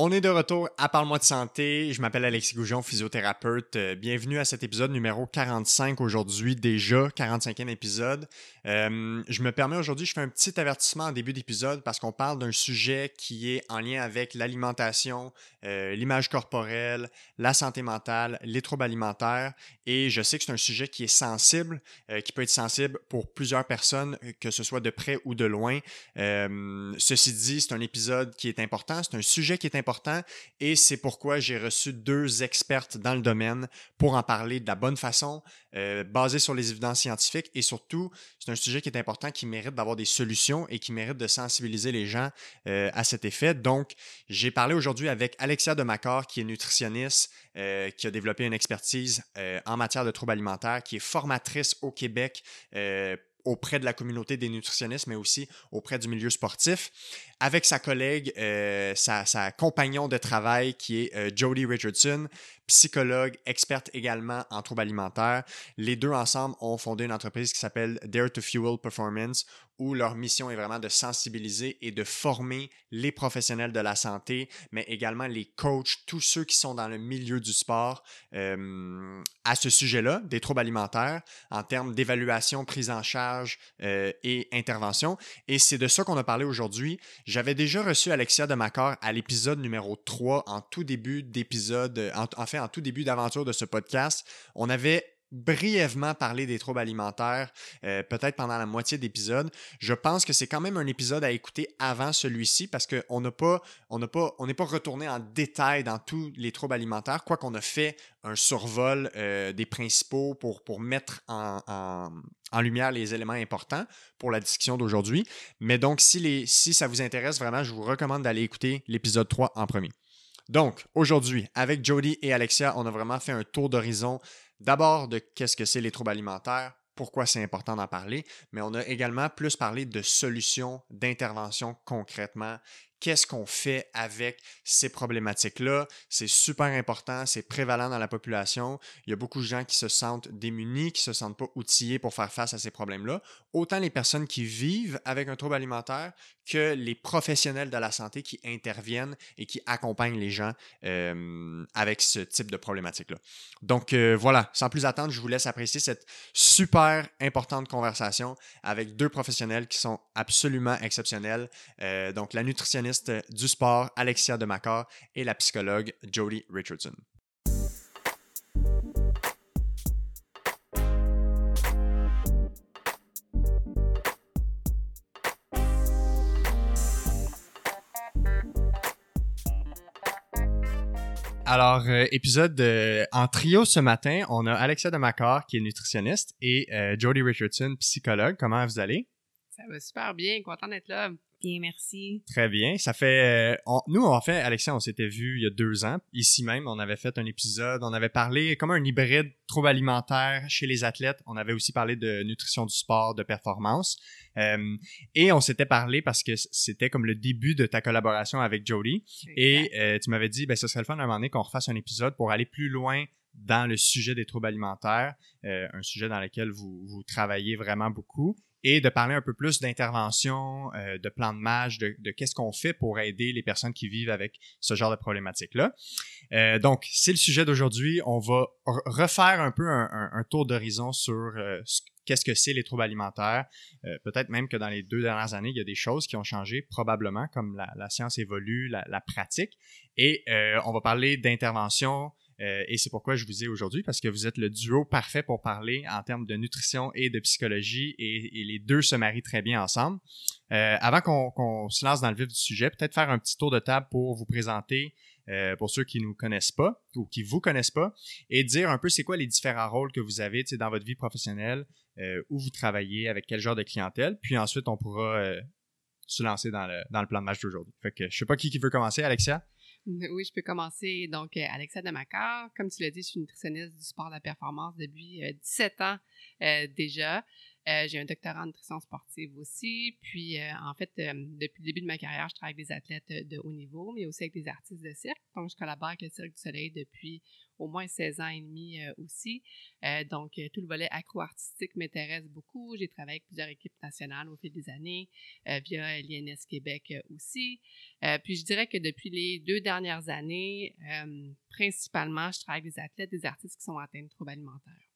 On est de retour à Parle-moi de santé. Je m'appelle Alexis Goujon, physiothérapeute. Euh, bienvenue à cet épisode numéro 45 aujourd'hui, déjà 45e épisode. Euh, je me permets aujourd'hui, je fais un petit avertissement en début d'épisode parce qu'on parle d'un sujet qui est en lien avec l'alimentation, euh, l'image corporelle, la santé mentale, les troubles alimentaires. Et je sais que c'est un sujet qui est sensible, qui peut être sensible pour plusieurs personnes, que ce soit de près ou de loin. ceci dit, c'est un épisode qui est important, c'est un sujet qui est important et c'est pourquoi j'ai reçu deux expertes dans le domaine pour en parler de la bonne façon, euh, basée sur les évidences scientifiques et surtout, c'est un sujet qui est important, qui mérite d'avoir des solutions et qui mérite de sensibiliser les gens euh, à cet effet. Donc, j'ai parlé aujourd'hui avec Alexia Demacor, qui est nutritionniste, euh, qui a développé une expertise en matière de troubles alimentaires, qui est formatrice au Québec auprès de la communauté des nutritionnistes, mais aussi auprès du milieu sportif, avec sa collègue, euh, sa, compagnon de travail qui est euh, Jodie Richardson, psychologue, experte également en troubles alimentaires. Les deux ensemble ont fondé une entreprise qui s'appelle Dare to Fuel Performance, où leur mission est vraiment de sensibiliser et de former les professionnels de la santé, mais également les coachs, tous ceux qui sont dans le milieu du sport euh, à ce sujet-là, des troubles alimentaires, en termes d'évaluation, prise en charge euh, et intervention. Et c'est de ça qu'on a parlé aujourd'hui. J'avais déjà reçu Alexia de Macor à l'épisode numéro 3, en tout début d'épisode, en, en fait, en tout début d'aventure de ce podcast. On avait brièvement parler des troubles alimentaires, euh, peut-être pendant la moitié d'épisode. Je pense que c'est quand même un épisode à écouter avant celui-ci parce qu'on n'a pas, on n'a pas, on n'est pas retourné en détail dans tous les troubles alimentaires, quoi qu'on a fait un survol euh, des principaux pour, pour mettre en, en, lumière les éléments importants pour la discussion d'aujourd'hui. Mais donc, si, les, si ça vous intéresse vraiment, je vous recommande d'aller écouter l'épisode 3 en premier. Donc, aujourd'hui, avec Jody et Alexia, on a vraiment fait un tour d'horizon d'abord de qu'est-ce que c'est les troubles alimentaires, pourquoi c'est important d'en parler, mais on a également plus parlé de solutions, d'intervention concrètement, qu'est-ce qu'on fait avec ces problématiques-là. C'est super important, c'est prévalent dans la population. Il y a beaucoup de gens qui se sentent démunis, qui ne se sentent pas outillés pour faire face à ces problèmes-là. Autant les personnes qui vivent avec un trouble alimentaire que les professionnels de la santé qui interviennent et qui accompagnent les gens euh, avec ce type de problématique-là. Donc euh, voilà, sans plus attendre, je vous laisse apprécier cette super importante conversation avec deux professionnels qui sont absolument exceptionnels. Euh, donc la nutritionniste du sport Alexia Demacor et la psychologue Jodie Richardson. Alors, euh, épisode euh, en trio ce matin, on a Alexia Demacor qui est nutritionniste et euh, Jodie Richardson, psychologue. Comment vous allez? Ça va super bien, content d'être là. Bien, merci. Très bien. Ça fait. Euh, nous, en fait, Alexia, on s'était vu il y a deux ans. Ici même, on avait fait un épisode. On avait parlé comme un hybride trouble alimentaire chez les athlètes. On avait aussi parlé de nutrition du sport, de performance. Euh, et on s'était parlé parce que c'était comme le début de ta collaboration avec Jodie. Et euh, tu m'avais dit, ben, ce serait le fun à un moment donné qu'on refasse un épisode pour aller plus loin dans le sujet des troubles alimentaires, un sujet dans lequel vous, vous travaillez vraiment beaucoup et de parler un peu plus d'intervention, euh, de plan de match, de, qu'est-ce qu'on fait pour aider les personnes qui vivent avec ce genre de problématique-là. Euh, donc, c'est le sujet d'aujourd'hui. On va refaire un peu un, tour d'horizon sur euh, qu'est-ce que c'est les troubles alimentaires. Peut-être même que dans les deux dernières années, il y a des choses qui ont changé, probablement, comme la, science évolue, la, la pratique. Et on va parler d'intervention, euh, et c'est pourquoi je vous ai aujourd'hui, parce que vous êtes le duo parfait pour parler en termes de nutrition et de psychologie, et, les deux se marient très bien ensemble. Euh, avant qu'on se lance dans le vif du sujet, peut-être faire un petit tour de table pour vous présenter, euh, pour ceux qui ne nous connaissent pas ou qui vous connaissent pas, et dire un peu c'est quoi les différents rôles que vous avez dans votre vie professionnelle, où vous travaillez, avec quel genre de clientèle. Puis ensuite, on pourra se lancer dans le, plan de match d'aujourd'hui. Fait que je sais pas qui veut commencer, Alexia? Oui, je peux commencer. Donc, euh, Alexia Demacar, comme tu l'as dit, je suis nutritionniste du sport de la performance depuis 17 ans déjà. Euh, j'ai un doctorat en nutrition sportive aussi. Puis, euh, en fait, euh, depuis le début de ma carrière, je travaille avec des athlètes de haut niveau, mais aussi avec des artistes de cirque. Donc, je collabore avec le Cirque du Soleil depuis au moins 16 ans et demi aussi. donc, tout le volet accro-artistique m'intéresse beaucoup. J'ai travaillé avec plusieurs équipes nationales au fil des années, via l'INS Québec aussi. puis, je dirais que depuis les deux dernières années, principalement, je travaille avec des athlètes, des artistes qui sont atteints de troubles alimentaires.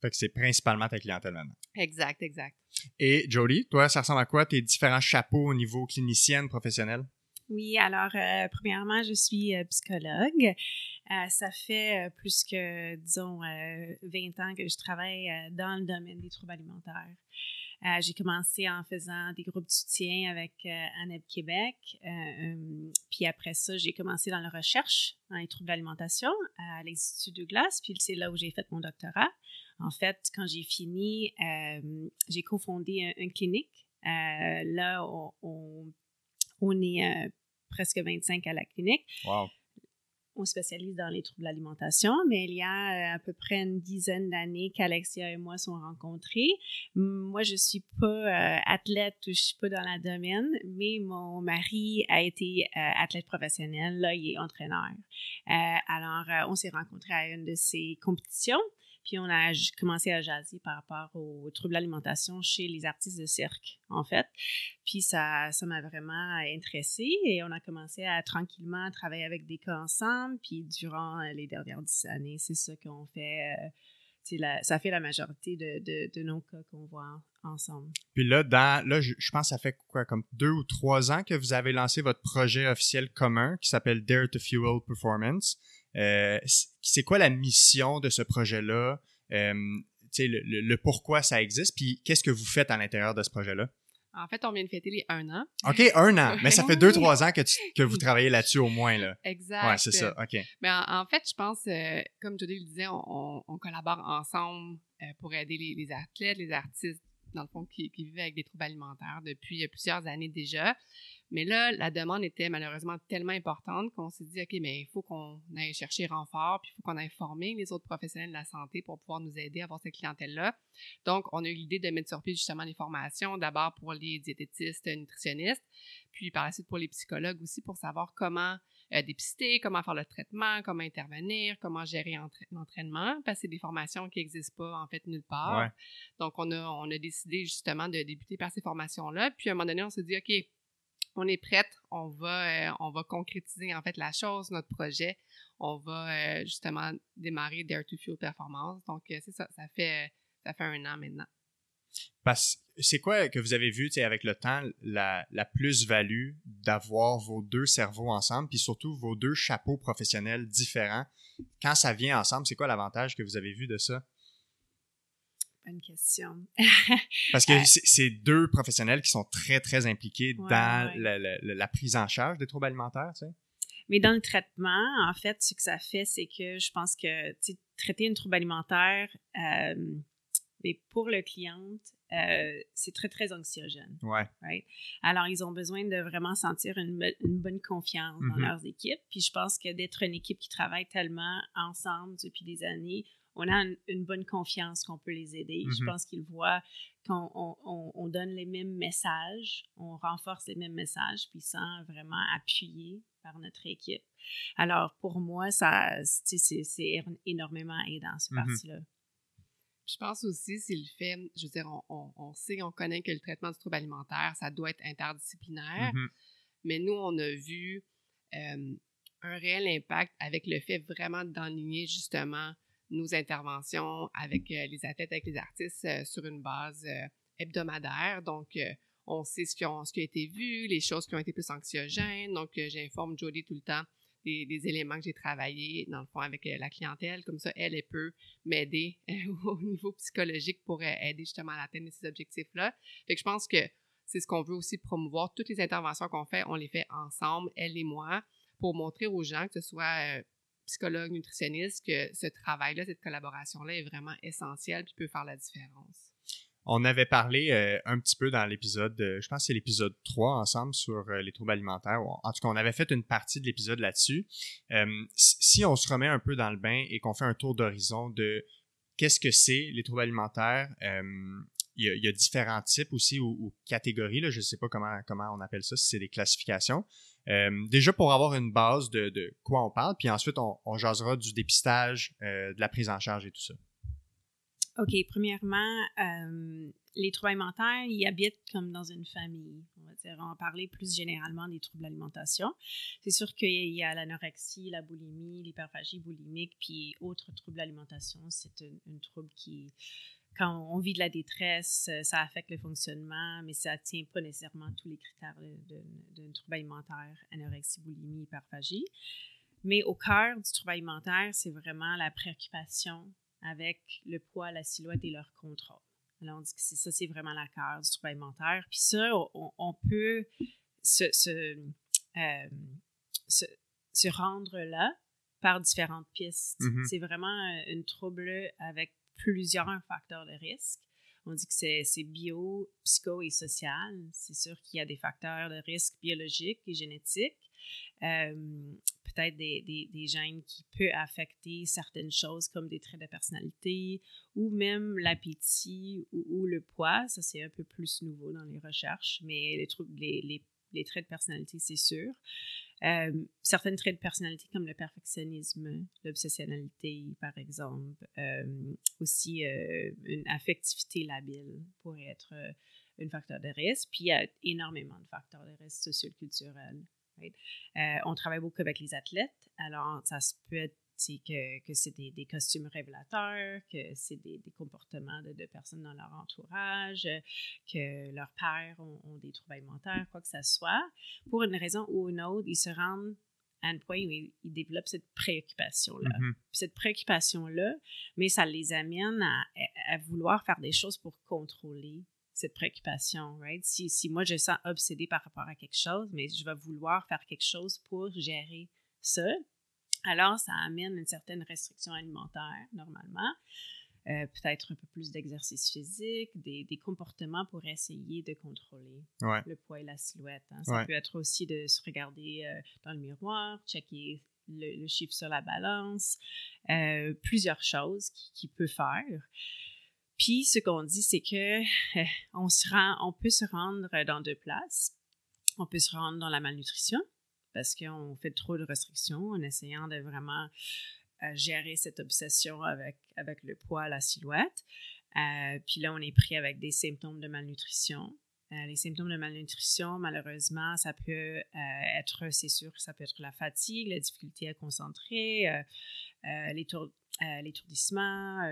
Fait que c'est principalement ta clientèle maintenant. Exact, exact. Et Jodie, toi, ça ressemble à quoi tes différents chapeaux au niveau clinicienne, professionnelle? Oui, alors, euh, premièrement, je suis euh, psychologue. Euh, ça fait plus que, disons, 20 ans que je travaille dans le domaine des troubles alimentaires. j'ai commencé en faisant des groupes de soutien avec ANEB Québec. puis après ça, j'ai commencé dans la recherche dans les troubles d'alimentation à l'Institut Douglas. Puis c'est là où j'ai fait mon doctorat. En fait, quand j'ai fini, euh, j'ai cofondé une clinique. Euh, là, on, on, est euh, presque 25 à la clinique. Wow. On spécialise dans les troubles de l'alimentation, mais il y a à peu près une dizaine d'années qu'Alexia et moi sommes rencontrés. Moi, je suis pas athlète, je suis pas dans le domaine, mais mon mari a été athlète professionnel. Là, il est entraîneur. alors, on s'est rencontrés à une de ses compétitions. Puis on a commencé à jaser par rapport aux troubles d'alimentation chez les artistes de cirque, en fait. Puis ça, ça m'a vraiment intéressée et on a commencé à tranquillement travailler avec des cas ensemble. Puis durant les dernières dix années, c'est ça qu'on fait. Euh, la, ça fait la majorité de, de, de nos cas qu'on voit ensemble. Puis là, dans, là je, je, pense que ça fait quoi, comme deux ou trois ans que vous avez lancé votre projet officiel commun qui s'appelle Dare to Fuel Performance. Euh, c'est quoi la mission de ce projet-là? Euh, le, le, pourquoi ça existe, puis qu'est-ce que vous faites à l'intérieur de ce projet-là? En fait, on vient de fêter les un an. OK, un an. Mais ça fait deux, trois ans que, que vous travaillez là-dessus au moins. Là. Exact. Ouais, c'est ça. OK. Mais en, fait, je pense, euh, comme Jody le disait, on, on, collabore ensemble pour aider les, les, athlètes, les artistes, dans le fond, qui, qui vivent avec des troubles alimentaires depuis plusieurs années déjà. Mais là, la demande était malheureusement tellement importante qu'on s'est dit, OK, mais il faut qu'on aille chercher renfort, puis il faut qu'on aille former les autres professionnels de la santé pour pouvoir nous aider à avoir cette clientèle-là. Donc, on a eu l'idée de mettre sur pied justement des formations, d'abord pour les diététistes, nutritionnistes, puis par la suite pour les psychologues aussi, pour savoir comment euh, dépister, comment faire le traitement, comment intervenir, comment gérer l'entraînement, parce que c'est des formations qui n'existent pas en fait nulle part. Donc, on a, on a décidé justement de débuter par ces formations-là. Puis à un moment donné, on s'est dit, OK, on est prête, on va, euh, on va concrétiser en fait la chose, notre projet. On va euh, justement démarrer Dare to Fuel Performance. Donc, euh, c'est ça, ça fait, ça fait un an maintenant. Parce c'est quoi que vous avez vu avec le temps la, la plus-value d'avoir vos deux cerveaux ensemble, puis surtout vos deux chapeaux professionnels différents? Quand ça vient ensemble, c'est quoi l'avantage que vous avez vu de ça? Bonne question. Parce que euh, c'est deux professionnels qui sont très, très impliqués dans La, prise en charge des troubles alimentaires, tu sais. Mais dans le traitement, en fait, ce que ça fait, c'est que je pense que traiter une trouble alimentaire, euh, mais pour le client, euh, c'est très, très anxiogène. Ouais. Alors, ils ont besoin de vraiment sentir une, bonne confiance dans mm-hmm. leurs équipes. Puis je pense que d'être une équipe qui travaille tellement ensemble depuis des années, on a une, bonne confiance qu'on peut les aider. Je mm-hmm. pense qu'ils voient qu'on on, donne les mêmes messages, on renforce les mêmes messages, puis sans vraiment appuyer par notre équipe. Alors, pour moi, ça, c'est énormément aidant, ce mm parti-là. Je pense aussi, c'est le fait, je veux dire, on, on, sait, on connaît que le traitement du trouble alimentaire, ça doit être interdisciplinaire, mm-hmm. mais nous, on a vu euh, un réel impact avec le fait vraiment d'enligner justement nos interventions avec euh, les athlètes, avec les artistes euh, sur une base euh, hebdomadaire. Donc, on sait ce qui, a été vu, les choses qui ont été plus anxiogènes. Donc, j'informe Jodie tout le temps des, éléments que j'ai travaillés, dans le fond, avec la clientèle. Comme ça, elle, elle peut m'aider au niveau psychologique pour aider justement à atteindre ces objectifs-là. Fait que je pense que c'est ce qu'on veut aussi promouvoir. Toutes les interventions qu'on fait, on les fait ensemble, elle et moi, pour montrer aux gens que ce soit psychologue, nutritionniste, que ce travail-là, cette collaboration-là est vraiment essentielle et peut faire la différence? On avait parlé euh, un petit peu dans l'épisode, je pense que c'est l'épisode 3 ensemble sur euh, les troubles alimentaires. En tout cas, on avait fait une partie de l'épisode là-dessus. Euh, si on se remet un peu dans le bain et qu'on fait un tour d'horizon de qu'est-ce que c'est les troubles alimentaires, il y, a, différents types aussi ou, catégories. Je ne sais pas comment, comment on appelle ça, si c'est des classifications. Déjà pour avoir une base de, quoi on parle, puis ensuite on, jasera du dépistage, de la prise en charge et tout ça. OK, premièrement, euh, les troubles alimentaires, ils habitent comme dans une famille. On va dire, on va parler plus généralement des troubles d'alimentation. C'est sûr qu'il y a l'anorexie, la boulimie, l'hyperphagie boulimique, puis autres troubles d'alimentation. C'est un, trouble qui, quand on vit de la détresse, ça affecte le fonctionnement, mais ça ne tient pas nécessairement tous les critères d'un trouble alimentaire, anorexie, boulimie, hyperphagie. Mais au cœur du trouble alimentaire, c'est vraiment la préoccupation avec le poids, la silhouette et leur contrôle. Alors, on dit que ça, c'est vraiment la cœur du trouble alimentaire. Puis ça, on, peut se, euh, se, se, rendre là par différentes pistes. Mm-hmm. C'est vraiment euh, une trouble avec plusieurs facteurs de risque. On dit que c'est bio, psycho et social. C'est sûr qu'il y a des facteurs de risque biologiques et génétiques. Euh, peut-être des, des, gènes qui peuvent affecter certaines choses comme des traits de personnalité ou même l'appétit ou, le poids. Ça, c'est un peu plus nouveau dans les recherches, mais les, les, les, les traits de personnalité, c'est sûr. Euh, certains traits de personnalité comme le perfectionnisme, l'obsessionnalité, par exemple, euh, aussi euh, une affectivité labile pourrait être un facteur de risque. Puis il y a énormément de facteurs de risque socioculturels euh, on travaille beaucoup avec les athlètes. Alors, ça peut être que, que c'est des, costumes révélateurs, que c'est des, comportements de, personnes dans leur entourage, que leurs pères ont, des troubles alimentaires, quoi que ce soit. Pour une raison ou une autre, ils se rendent à un point où ils, développent cette préoccupation-là. Mm-hmm. Cette préoccupation-là, mais ça les amène à, vouloir faire des choses pour contrôler cette préoccupation, right? Si, si moi je sens obsédée par rapport à quelque chose, mais je vais vouloir faire quelque chose pour gérer ça, alors ça amène une certaine restriction alimentaire, normalement. Euh, peut-être un peu plus d'exercice physique, des, des, comportements pour essayer de contrôler le poids et la silhouette. Hein. Ça peut être aussi de se regarder euh, dans le miroir, checker le, chiffre sur la balance, euh, plusieurs choses qu'il qui peut faire. Puis ce qu'on dit, c'est que on, se rend, on peut se rendre dans deux places. On peut se rendre dans la malnutrition parce qu'on fait trop de restrictions en essayant de vraiment euh, gérer cette obsession avec, avec le poids, la silhouette. Euh, puis là, on est pris avec des symptômes de malnutrition. Euh, les symptômes de malnutrition, malheureusement, ça peut être, c'est sûr, ça peut être la fatigue, la difficulté à concentrer, l'étourdissement,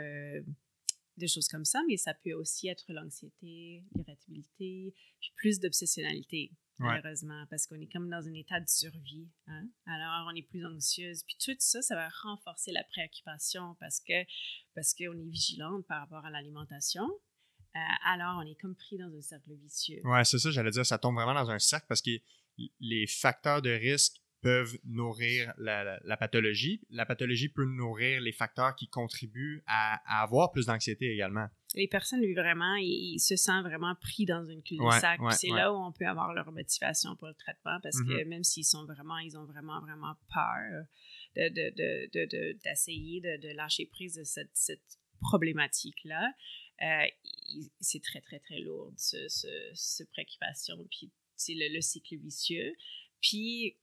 des choses comme ça, mais ça peut aussi être l'anxiété, l'irritabilité, puis plus d'obsessionnalité, malheureusement, parce qu'on est comme dans un état de survie. Hein. Alors, on est plus anxieuse. Puis tout ça, ça va renforcer la préoccupation parce que parce qu'on est vigilante par rapport à l'alimentation. Euh, alors, on est comme pris dans un cercle vicieux. Ouais, c'est ça, j'allais dire, ça tombe vraiment dans un cercle parce que les facteurs de risque peuvent nourrir la, pathologie. La pathologie peut nourrir les facteurs qui contribuent à, avoir plus d'anxiété également. Les personnes, vraiment, ils, se sentent vraiment pris dans une cul-de-sac. c'est là où on peut avoir leur motivation pour le traitement parce que mm-hmm. même s'ils sont vraiment, ils ont vraiment, vraiment peur d'essayer de, de, lâcher prise de cette, cette problématique-là, euh, c'est très, très, très lourd, ce, ce, préoccupation. Puis c'est le, le cycle vicieux. Puis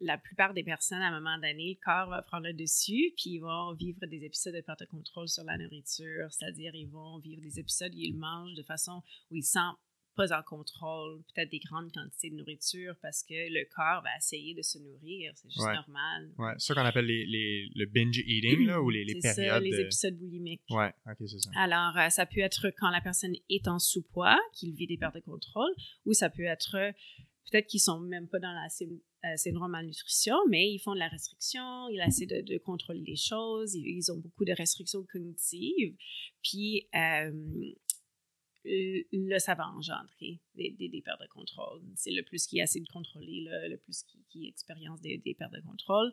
la plupart des personnes, à un moment donné, le corps va prendre le dessus, puis ils vont vivre des épisodes de perte de contrôle sur la nourriture, c'est-à-dire ils vont vivre des épisodes où ils mangent de façon où ils sentent pas en contrôle, peut-être des grandes quantités de nourriture parce que le corps va essayer de se nourrir, c'est juste normal. Ouais, c'est ça qu'on appelle les, le binge eating là, ou les, les périodes. Ça, les épisodes boulimiques. Ouais, ok, c'est ça. Alors, euh, ça peut être quand la personne est en sous-poids, qu'il vit des pertes de contrôle, ou ça peut être peut-être qu'ils sont même pas dans la euh, syndrome malnutrition, mais ils font de la restriction, ils essaient de, contrôler les choses, ils, ont beaucoup de restrictions cognitives, puis euh, là, ça va engendrer des, des, pertes de contrôle. C'est le plus qui essaie de contrôler, le plus qui, qui expérience des, pertes de contrôle,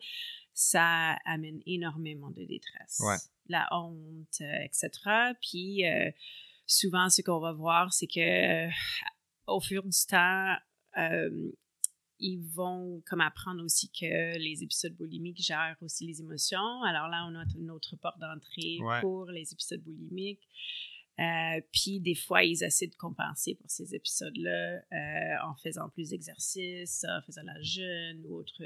ça amène énormément de détresse. La honte, euh, etc. Puis souvent, ce qu'on va voir, c'est que au fur du temps, ils vont comme apprendre aussi que les épisodes boulimiques gèrent aussi les émotions. Alors là, on a une autre porte d'entrée pour les épisodes boulimiques. Euh, puis des fois, ils essaient de compenser pour ces épisodes-là euh, en faisant plus d'exercices, en faisant la jeûne ou autre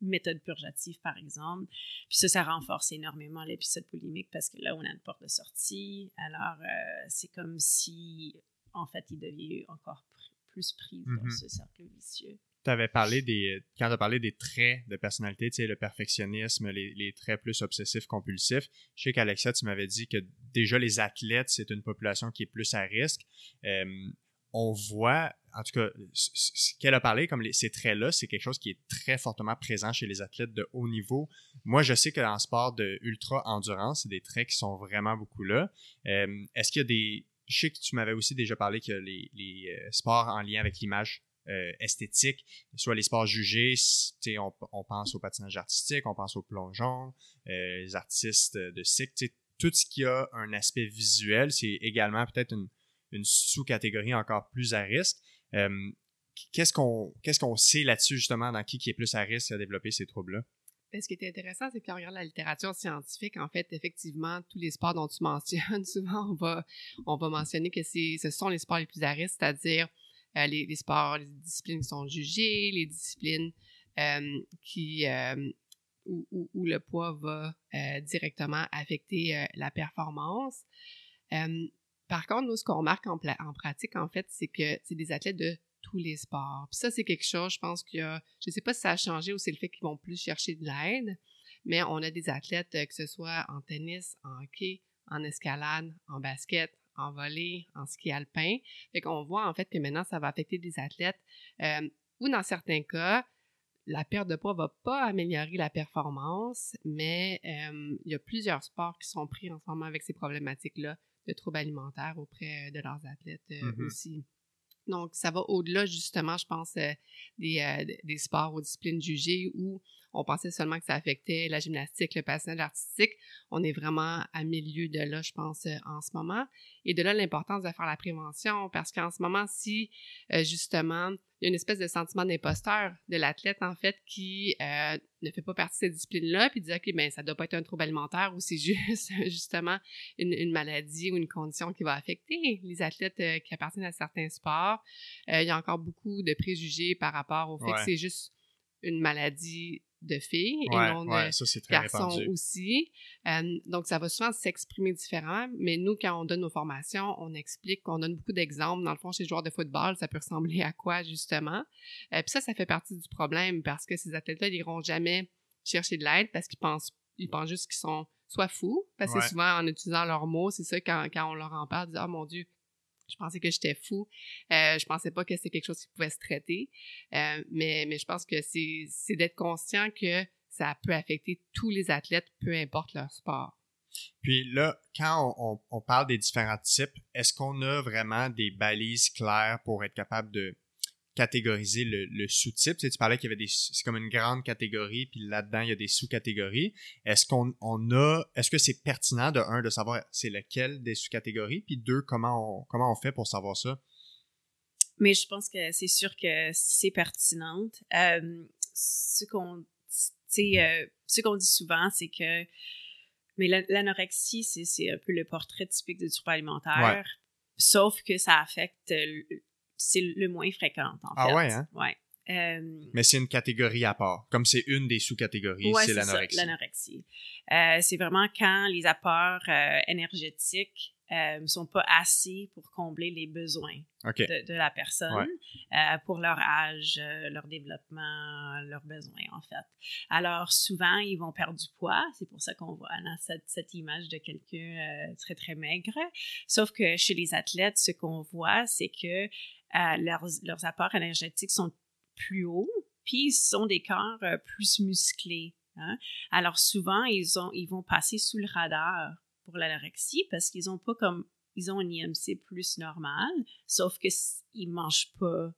méthode purgative, par exemple. Puis ça, ça renforce énormément l'épisode boulimique parce que là, on a une porte de sortie. Alors, euh, c'est comme si, en fait, il devient encore plus pris dans mm-hmm. ce cercle vicieux avais parlé des. Quand tu as parlé des traits de personnalité, tu sais, le perfectionnisme, les, traits plus obsessifs, compulsifs, je sais qu'Alexia, tu m'avais dit que déjà les athlètes, c'est une population qui est plus à risque. on voit, en tout cas, ce qu'elle a parlé, comme ces traits-là, c'est quelque chose qui est très fortement présent chez les athlètes de haut niveau. Moi, je sais que dans le sport de ultra-endurance, c'est des traits qui sont vraiment beaucoup là. Est-ce qu'il y a des. Je sais que tu m'avais aussi déjà parlé que les, les euh, sports en lien avec l'image euh, esthétique, soit les sports jugés, on, pense au patinage artistique, on pense au plongeon, euh, les artistes de cycle, tout ce qui a un aspect visuel, c'est également peut-être une, sous-catégorie encore plus à risque. Euh, qu'est-ce qu'on sait là-dessus justement dans qui qui est plus à risque à développer ces troubles-là? Ben, ce qui est intéressant, c'est quand on regarde la littérature scientifique, en fait, effectivement, tous les sports dont tu mentionnes, souvent, on va, on va mentionner que ce sont les sports les plus à risque, c'est-à-dire euh, les, sports, les disciplines qui sont jugées, les disciplines euh, qui, euh, où, le poids va directement affecter la performance. par contre, nous, ce qu'on remarque en, pratique, en fait, c'est que c'est des athlètes de tous les sports. Puis ça, c'est quelque chose, je pense qu'il y a, je ne sais pas si ça a changé ou c'est le fait qu'ils vont plus chercher de l'aide, mais on a des athlètes, que ce soit en tennis, en hockey, en escalade, en basket, en volée, en ski alpin. Fait qu'on voit en fait que maintenant, ça va affecter des athlètes euh, ou dans certains cas, la perte de poids va pas améliorer la performance, mais euh, il y a plusieurs sports qui sont pris en ce moment avec ces problématiques-là de troubles alimentaires auprès de leurs athlètes euh, mm-hmm. aussi. Donc, ça va au-delà, justement, je pense, des, des, sports ou disciplines jugées où on pensait seulement que ça affectait la gymnastique, le patinage artistique. On est vraiment à milieu de là, je pense, euh, en ce moment. Et de là, l'importance de faire la prévention, parce qu'en ce moment, si euh, justement, il y a une espèce de sentiment d'imposteur de l'athlète, en fait, qui euh, ne fait pas partie de cette discipline-là, puis dit, OK, ben ça doit pas être un trouble alimentaire ou c'est juste, justement, une, maladie ou une condition qui va affecter les athlètes qui appartiennent à certains sports. il y a encore beaucoup de préjugés par rapport au fait que c'est juste une maladie de filles et non de garçons aussi. Euh, donc, ça va souvent s'exprimer différemment, mais nous, quand on donne nos formations, on explique, on donne beaucoup d'exemples. Dans le fond, chez les joueurs de football, ça peut ressembler à quoi, justement? Euh, puis ça, ça fait partie du problème parce que ces athlètes-là, ils n'iront jamais chercher de l'aide parce qu'ils pensent, ils pensent juste qu'ils sont soit fous, parce que souvent, en utilisant leurs mots, c'est ça, quand, quand on leur en parle, ils disent « Oh mon Dieu, je pensais que j'étais fou. Euh, je pensais pas que c'était quelque chose qui pouvait se traiter. Euh, mais, mais je pense que c'est d'être conscient que ça peut affecter tous les athlètes, peu importe leur sport. Puis là, quand on, on parle des différents types, est-ce qu'on a vraiment des balises claires pour être capable de catégoriser le, sous-type. Tu, parlais qu'il y avait des. C'est comme une grande catégorie, puis là-dedans, il y a des sous-catégories. Est-ce qu'on on a. Est-ce que c'est pertinent de un, de savoir c'est lequel des sous-catégories, puis deux, comment on, comment on fait pour savoir ça? Mais je pense que c'est sûr que c'est pertinent. Euh, ce qu'on euh, ce qu'on dit souvent, c'est que mais l'anorexie, c'est un peu le portrait typique du trouble alimentaire. Sauf que ça affecte c'est le moins fréquent, en ah fait. Ah ouais, hein? Ouais. Euh, Mais c'est une catégorie à part. Comme c'est une des sous-catégories, c'est l'anorexie. l'anorexie. Euh, c'est vraiment quand les apports euh, énergétiques ne sont pas assez pour combler les besoins de, la personne pour leur âge, leur développement, leurs besoins, en fait. Alors, souvent, ils vont perdre du poids. C'est pour ça qu'on voit cette, cette, image de quelqu'un très, très maigre. Sauf que chez les athlètes, ce qu'on voit, c'est que euh, leurs, apports énergétiques sont plus hauts, puis ils sont des corps euh, plus musclés. Hein. Alors souvent, ils, ont, ils vont passer sous le radar pour l'anorexie parce qu'ils ont pas comme ils ont un IMC plus normal, sauf qu'ils mangent pas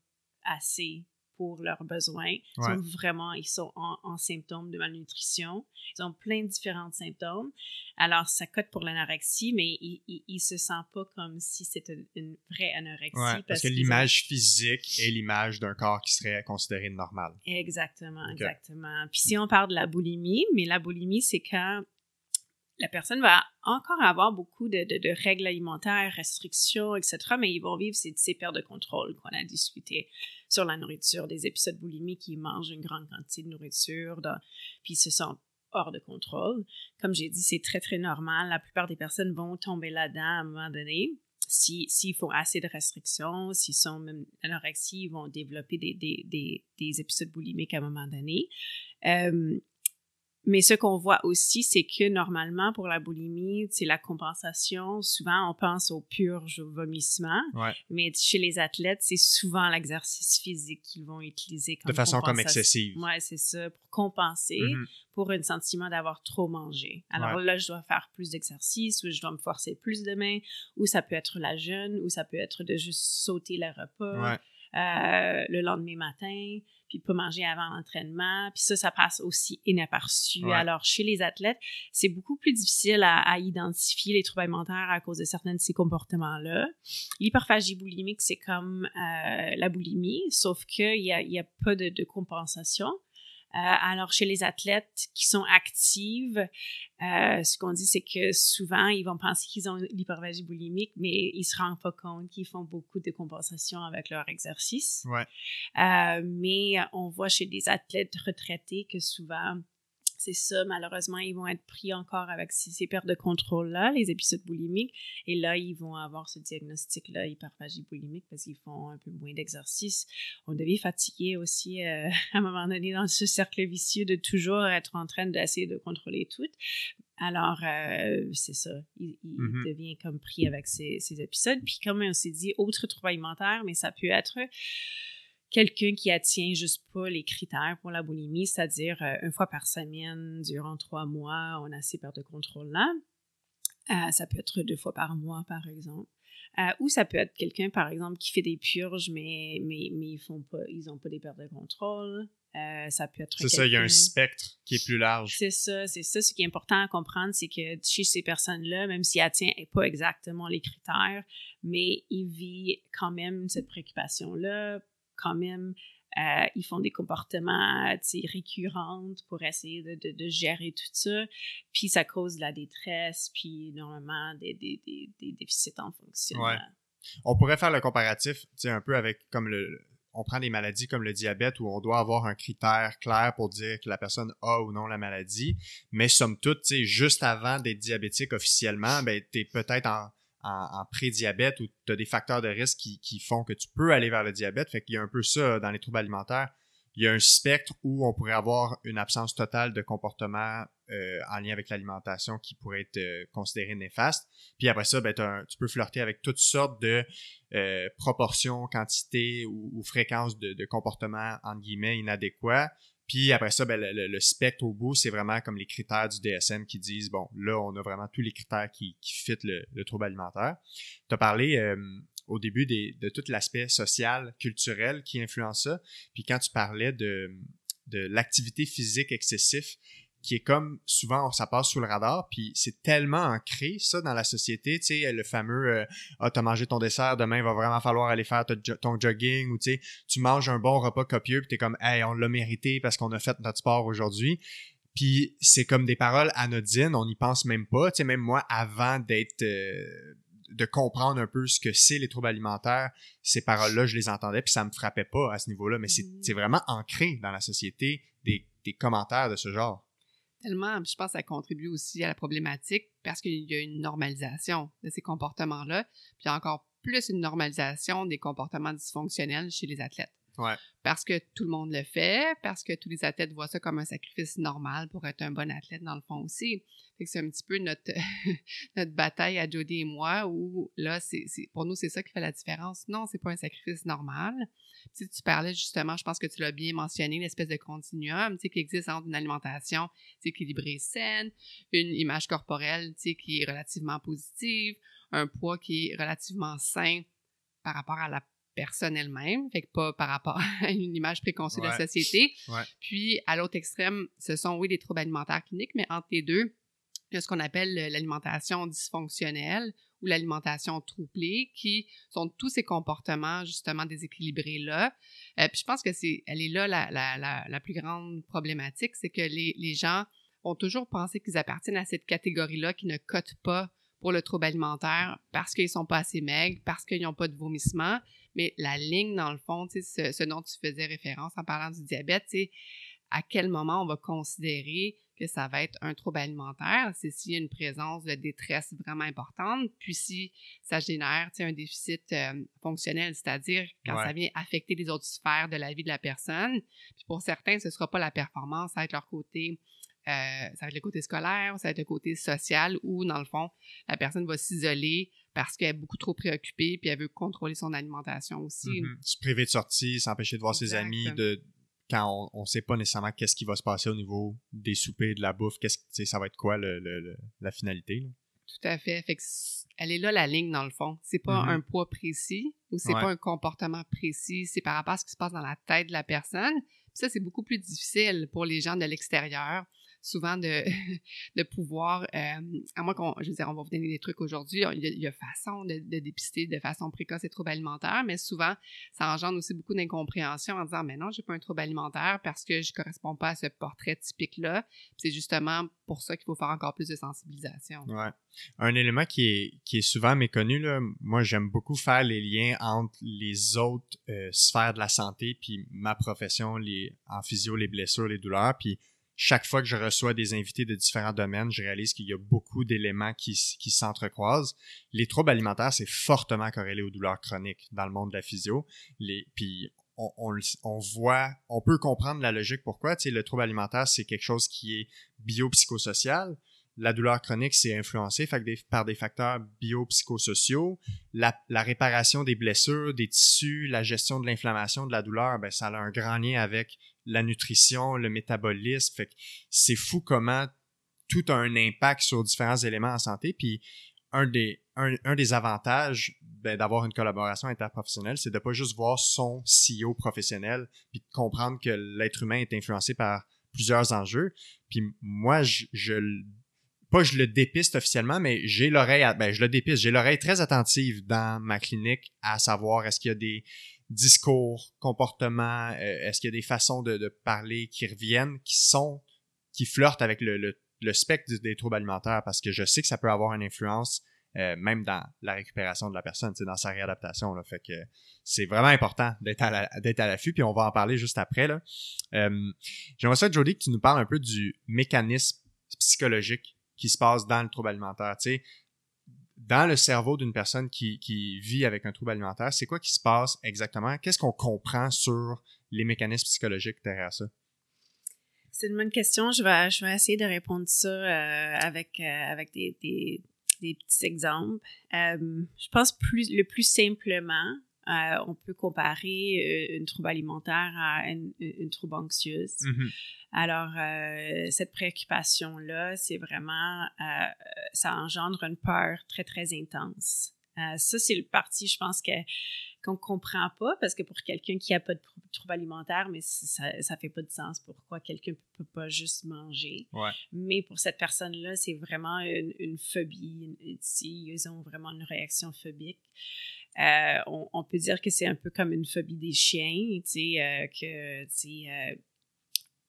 assez pour leurs besoins. Ils sont vraiment, ils sont en, symptômes de malnutrition. Ils ont plein de différents symptômes. Alors, ça cote pour l'anorexie, mais ils, ne se sentent pas comme si c'était une vraie anorexie. parce, que l'image physique est l'image d'un corps qui serait considéré normal. Exactement, exactement. Puis si on parle de la boulimie, mais la boulimie, c'est quand la personne va encore avoir beaucoup de, règles alimentaires, restrictions, etc., mais ils vont vivre ces, ces pertes de contrôle qu'on a discuté sur la nourriture, des épisodes boulimiques, ils mangent une grande quantité de nourriture, puis ils se sentent hors de contrôle. Comme j'ai dit, c'est très, très normal. La plupart des personnes vont tomber là-dedans à un moment donné. S'ils font assez de restrictions, s'ils sont même anorexie, ils vont développer des, des, épisodes boulimiques à un moment donné. Euh, mais ce qu'on voit aussi, c'est que normalement, pour la boulimie, c'est la compensation. Souvent, on pense aux purges, au vomissement. Mais chez les athlètes, c'est souvent l'exercice physique qu'ils vont utiliser comme De façon comme excessive. Oui, c'est ça, pour compenser, mm-hmm. pour un sentiment d'avoir trop mangé. Alors là, je dois faire plus d'exercice, ou je dois me forcer plus demain, ou ça peut être la jeûne, ou ça peut être de juste sauter le repas euh, le lendemain matin puis pas manger avant l'entraînement. Puis ça, ça passe aussi inaperçu. Alors, chez les athlètes, c'est beaucoup plus difficile à, identifier les troubles alimentaires à cause de certains de ces comportements-là. L'hyperphagie boulimique, c'est comme euh, la boulimie, sauf qu'il n'y a, y a pas de, de compensation. Euh, alors, chez les athlètes qui sont actives, euh, ce qu'on dit, c'est que souvent, ils vont penser qu'ils ont l'hyperphagie boulimique, mais ils se rendent pas compte qu'ils font beaucoup de compensation avec leur exercice. Ouais. Euh, mais on voit chez des athlètes retraités que souvent, c'est ça, malheureusement, ils vont être pris encore avec ces, pertes de contrôle-là, les épisodes boulimiques. Et là, ils vont avoir ce diagnostic-là, hyperphagie boulimique, parce qu'ils font un peu moins d'exercice. On devient fatigué aussi euh, à un moment donné dans ce cercle vicieux de toujours être en train d'essayer de contrôler tout. Alors, euh, c'est ça. Il, mm-hmm. devient comme pris avec ces, ces épisodes. Puis, comme on s'est dit, autre trouble alimentaire, mais ça peut être quelqu'un qui atteint juste pas les critères pour la boulimie, c'est-à-dire euh, une fois par semaine, durant trois mois, on a ces pertes de contrôle-là. Euh, ça peut être deux fois par mois, par exemple. Euh, ou ça peut être quelqu'un, par exemple, qui fait des purges, mais, mais, mais ils font pas, ils ont pas des pertes de contrôle. ça peut être. C'est ça, il y a un spectre qui est plus large. C'est ça, c'est ça. Ce qui est important à comprendre, c'est que chez ces personnes-là, même si atteint pas exactement les critères, mais ils vivent quand même cette préoccupation-là quand même, euh, ils font des comportements récurrents pour essayer de, gérer tout ça. Puis ça cause de la détresse, puis normalement des, déficits en fonctionnement. On pourrait faire le comparatif, un peu avec comme le, on prend des maladies comme le diabète où on doit avoir un critère clair pour dire que la personne a ou non la maladie. Mais somme toute, juste avant d'être diabétique officiellement, ben, tu es peut-être en, en, pré-diabète ou tu as des facteurs de risque qui, font que tu peux aller vers le diabète. Fait qu'il y a un peu ça dans les troubles alimentaires. Il y a un spectre où on pourrait avoir une absence totale de comportement euh, en lien avec l'alimentation qui pourrait être euh, considéré néfaste. Puis après ça, ben, tu peux flirter avec toutes sortes de euh, proportions, quantités ou, fréquences de, de comportements, entre guillemets, inadéquats puis après ça, ben, le, spectre au bout, c'est vraiment comme les critères du DSM qui disent, bon, là, on a vraiment tous les critères qui, qui fit le, trouble alimentaire. Tu as parlé euh, au début de tout l'aspect social, culturel qui influence ça. Puis quand tu parlais de, de l'activité physique excessive, qui est comme souvent ça passe sous le radar puis c'est tellement ancré ça dans la société tu sais le fameux euh, ah t'as mangé ton dessert demain il va vraiment falloir aller faire ton jogging ou tu sais tu manges un bon repas copieux puis t'es comme hey on l'a mérité parce qu'on a fait notre sport aujourd'hui puis c'est comme des paroles anodines on n'y pense même pas tu sais même moi avant d'être euh, de comprendre un peu ce que c'est les troubles alimentaires, ces paroles-là, je les entendais, puis ça me frappait pas à ce niveau-là, mais c'est mmh. vraiment ancré dans la société des, des commentaires de ce genre. Tellement, je pense ça contribue aussi à la problématique parce qu'il y a une normalisation de ces comportements-là, puis encore plus une normalisation des comportements dysfonctionnels chez les athlètes. Parce que tout le monde le fait, parce que tous les athlètes voient ça comme un sacrifice normal pour être un bon athlète dans le fond aussi. c'est un petit peu notre, notre bataille à Jody et moi où là, c'est, pour nous, c'est ça qui fait la différence. Non, c'est pas un sacrifice normal. Si tu parlais justement, je pense que tu l'as bien mentionné, l'espèce de continuum qui existe entre une alimentation équilibrée saine, une image corporelle qui est relativement positive, un poids qui est relativement sain par rapport à la personne elle-même, fait que pas par rapport à une image préconçue de la société. Puis, à l'autre extrême, ce sont, oui, des troubles alimentaires cliniques, mais entre les deux, il y a ce qu'on appelle l'alimentation dysfonctionnelle ou l'alimentation troublée, qui sont tous ces comportements justement déséquilibrés-là. Euh, puis je pense que c'est, elle est là la, la, la, plus grande problématique, c'est que les, les gens ont toujours pensé qu'ils appartiennent à cette catégorie-là qui ne cote pas pour le trouble alimentaire parce qu'ils sont pas assez maigres, parce qu'ils n'ont pas de vomissement. Mais la ligne, dans le fond, ce, ce dont tu faisais référence en parlant du diabète, c'est à quel moment on va considérer que ça va être un trouble alimentaire, c'est s'il y a une présence de détresse vraiment importante, puis si ça génère un déficit euh, fonctionnel, c'est-à-dire quand ça vient affecter les autres sphères de la vie de la personne. Puis pour certains, ce ne sera pas la performance, ça va être leur côté euh, ça va être le côté scolaire, ça va être le côté social où, dans le fond, la personne va s'isoler parce qu'elle est beaucoup trop préoccupée puis elle veut contrôler son alimentation aussi. Mm-hmm. Se priver de sortie, s'empêcher de voir ses amis, de, quand on ne sait pas nécessairement qu'est-ce qui va se passer au niveau des soupers, de la bouffe, qu'est-ce ça va être quoi le, la finalité. Tout à fait. fait elle est là la ligne dans le fond. C'est pas mm-hmm. un poids précis ou c'est pas un comportement précis, c'est par rapport à ce qui se passe dans la tête de la personne. ça c'est beaucoup plus difficile pour les gens de l'extérieur souvent de, pouvoir, euh, à moins qu'on, je veux dire, on va vous donner des trucs aujourd'hui, il, y a façon de, de, dépister de façon précoce les troubles alimentaires, mais souvent, ça engendre aussi beaucoup d'incompréhension en disant, mais non, j'ai pas un trouble alimentaire parce que je correspond pas à ce portrait typique-là. C'est justement pour ça qu'il faut faire encore plus de sensibilisation. Ouais. Un élément qui est, qui est souvent méconnu, moi, j'aime beaucoup faire les liens entre les autres euh, sphères de la santé puis ma profession, les, en physio, les blessures, les douleurs, puis chaque fois que je reçois des invités de différents domaines, je réalise qu'il y a beaucoup d'éléments qui, s'entrecroisent. Les troubles alimentaires, c'est fortement corrélé aux douleurs chroniques dans le monde de la physio. Les, puis on, on, on, voit, on peut comprendre la logique pourquoi. Tu sais, le trouble alimentaire, c'est quelque chose qui est biopsychosocial. La douleur chronique, c'est influencé par des facteurs biopsychosociaux. La, la réparation des blessures, des tissus, la gestion de l'inflammation, de la douleur, ben, ça a un grand lien avec la nutrition, le métabolisme. C'est fou comment tout a un impact sur différents éléments en santé. Puis un des, un, des avantages ben, d'avoir une collaboration interprofessionnelle, c'est de pas juste voir son CEO professionnel, puis de comprendre que l'être humain est influencé par plusieurs enjeux. Puis moi, je, je pas je le dépiste officiellement, mais j'ai l'oreille, ben je le dépiste, j'ai l'oreille très attentive dans ma clinique à savoir est-ce qu'il y a des, discours, comportements, euh, est-ce qu'il y a des façons de, parler qui reviennent, qui sont, qui flirtent avec le, le, spectre des troubles alimentaires parce que je sais que ça peut avoir une influence euh, même dans la récupération de la personne, dans sa réadaptation. Là, fait que c'est vraiment important d'être à l'affût, puis on va en parler juste après. Euh, J'aimerais ça, Jody, que tu nous parles un peu du mécanisme psychologique qui se passe dans le trouble alimentaire. Tu sais, dans le cerveau d'une personne qui, qui, vit avec un trouble alimentaire, c'est quoi qui se passe exactement? Qu'est-ce qu'on comprend sur les mécanismes psychologiques derrière ça? C'est une bonne question. Je vais, je vais essayer de répondre ça euh, avec, euh, avec des, des, petits exemples. Euh, je pense plus, le plus simplement, on peut comparer une trouble alimentaire à une, une trouble anxieuse. Mm-hmm. Alors, euh, cette préoccupation-là, c'est vraiment, euh, ça engendre une peur très, très intense. Euh, ça, c'est le parti, je pense, que qu'on ne comprend pas, parce que pour quelqu'un qui n'a pas de trouble alimentaire, mais ça ne fait pas de sens pourquoi quelqu'un ne peut pas juste manger. Mais pour cette personne-là, c'est vraiment une, phobie. ils ont vraiment une réaction phobique. on, peut dire que c'est un peu comme une phobie des chiens, tu sais, que, tu sais,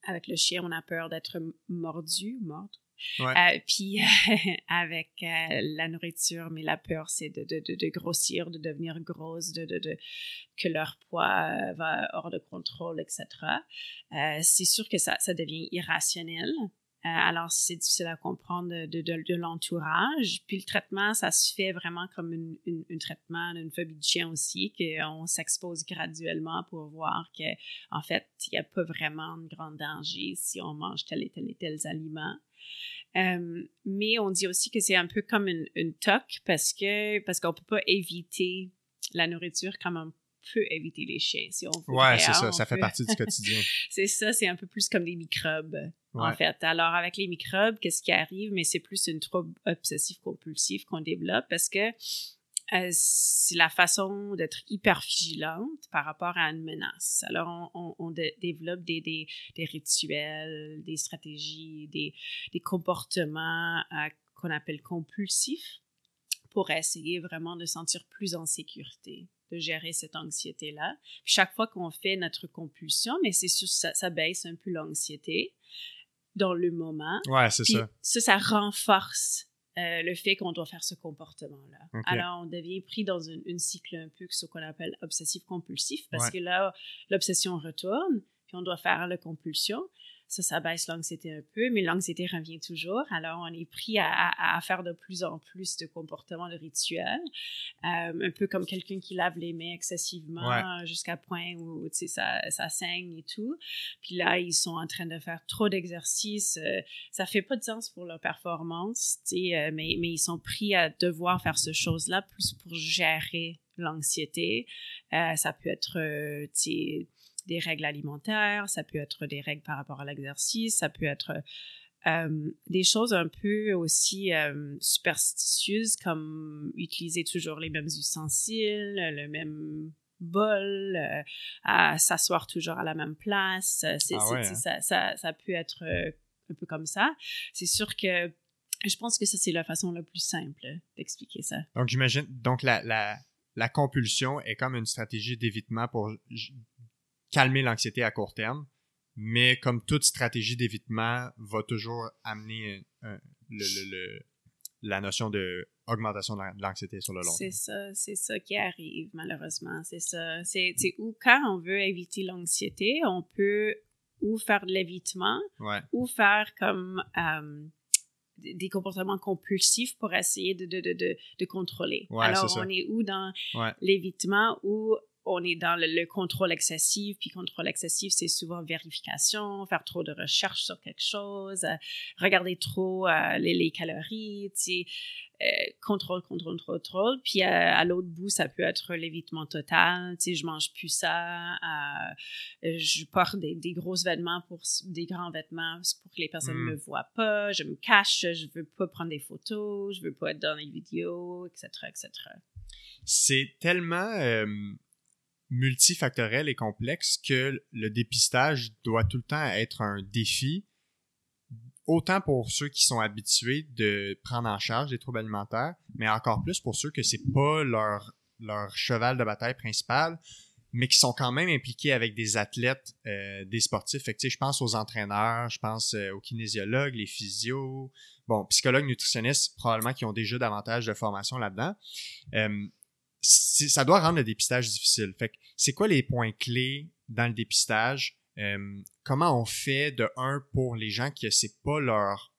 avec le chien, on a peur d'être mordu, Euh, puis avec euh, la nourriture, mais la peur, c'est de, grossir, de devenir grosse, de, que leur poids euh, va hors de contrôle, etc. c'est sûr que ça, ça devient irrationnel. Alors, c'est difficile à comprendre de, de, l'entourage. Puis le traitement, ça se fait vraiment comme un traitement d'une phobie de chien aussi, qu'on s'expose graduellement pour voir que en fait, il n'y a pas vraiment de grand danger si on mange tel et tel et tel aliment. Euh, mais on dit aussi que c'est un peu comme une, une toque parce que parce qu'on peut pas éviter la nourriture comme on peut éviter les chiens si on veut. Ouais, c'est ça, ça fait partie du quotidien. c'est ça, c'est un peu plus comme des microbes en fait. Alors, avec les microbes, qu'est-ce qui arrive? Mais c'est plus une trouble obsessif compulsif qu'on développe parce que euh, c'est la façon d'être hyper vigilante par rapport à une menace. Alors, on, développe des, des, des, rituels, des stratégies, des, des comportements euh, qu'on appelle compulsifs pour essayer vraiment de sentir plus en sécurité, de gérer cette anxiété-là. Chaque fois qu'on fait notre compulsion, mais c'est sûr, ça, ça baisse un peu l'anxiété dans le moment. Ouais, c'est ça. Ça, ça renforce euh, le fait qu'on doit faire ce comportement-là. Alors, on devient pris dans une, cycle un peu ce qu'on appelle obsessif-compulsif, parce que là, l'obsession retourne, puis on doit faire la compulsion. Ça, ça baisse l'anxiété un peu, mais l'anxiété revient toujours. Alors, on est pris à, faire de plus en plus de comportements, de rituels, euh, un peu comme quelqu'un qui lave les mains excessivement jusqu'à point où ça, ça saigne et tout. Puis là, ils sont en train de faire trop d'exercices. Ça euh, ça fait pas de sens pour leur performance, euh, mais, mais ils sont pris à devoir faire ce chose-là plus pour gérer l'anxiété. ça peut être, des règles alimentaires, ça peut être des règles par rapport à l'exercice, ça peut être euh, des choses un peu aussi euh, superstitieuses comme utiliser toujours les mêmes ustensiles, le même bol, euh, à s'asseoir toujours à la même place. Ah hein. ça, ça, ça, peut être un peu comme ça. C'est sûr que je pense que ça, c'est la façon la plus simple d'expliquer ça. Donc, j'imagine, donc la, la, la compulsion est comme une stratégie d'évitement pour calmer l'anxiété à court terme, mais comme toute stratégie d'évitement va toujours amener la notion de augmentation de l'anxiété sur le long terme. C'est ça, c'est ça qui arrive malheureusement, c'est ça. C'est où quand on veut éviter l'anxiété, on peut ou faire de l'évitement ou faire comme euh, des comportements compulsifs pour essayer de, de, de, de contrôler. Alors, on est où dans l'évitement ou on est dans le, contrôle excessif, puis contrôle excessif, c'est souvent vérification, faire trop de recherches sur quelque chose, euh, regarder trop euh, les, calories, tu sais, euh, contrôle, contrôle, contrôle. Puis à l'autre bout, ça peut être l'évitement total, tu sais, je mange plus ça, je porte des, grosses vêtements pour des grands vêtements pour que les personnes ne mm. me voient pas, je me cache, je veux pas prendre des photos, je veux pas être dans les vidéos, etc., etc. C'est tellement multifactoriel et complexe que le dépistage doit tout le temps être un défi, autant pour ceux qui sont habitués de prendre en charge des troubles alimentaires, mais encore plus pour ceux que c'est pas leur, cheval de bataille principal, mais qui sont quand même impliqués avec des athlètes, euh, des sportifs. Fait que, je pense aux entraîneurs, je pense euh, aux kinésiologues, les physios, bon, psychologues, nutritionnistes, probablement qui ont déjà davantage de formation là-dedans. Euh, ça doit rendre le dépistage difficile. Fait c'est quoi les points clés dans le dépistage? Euh, comment on fait de un pour les gens qui c'est pas leur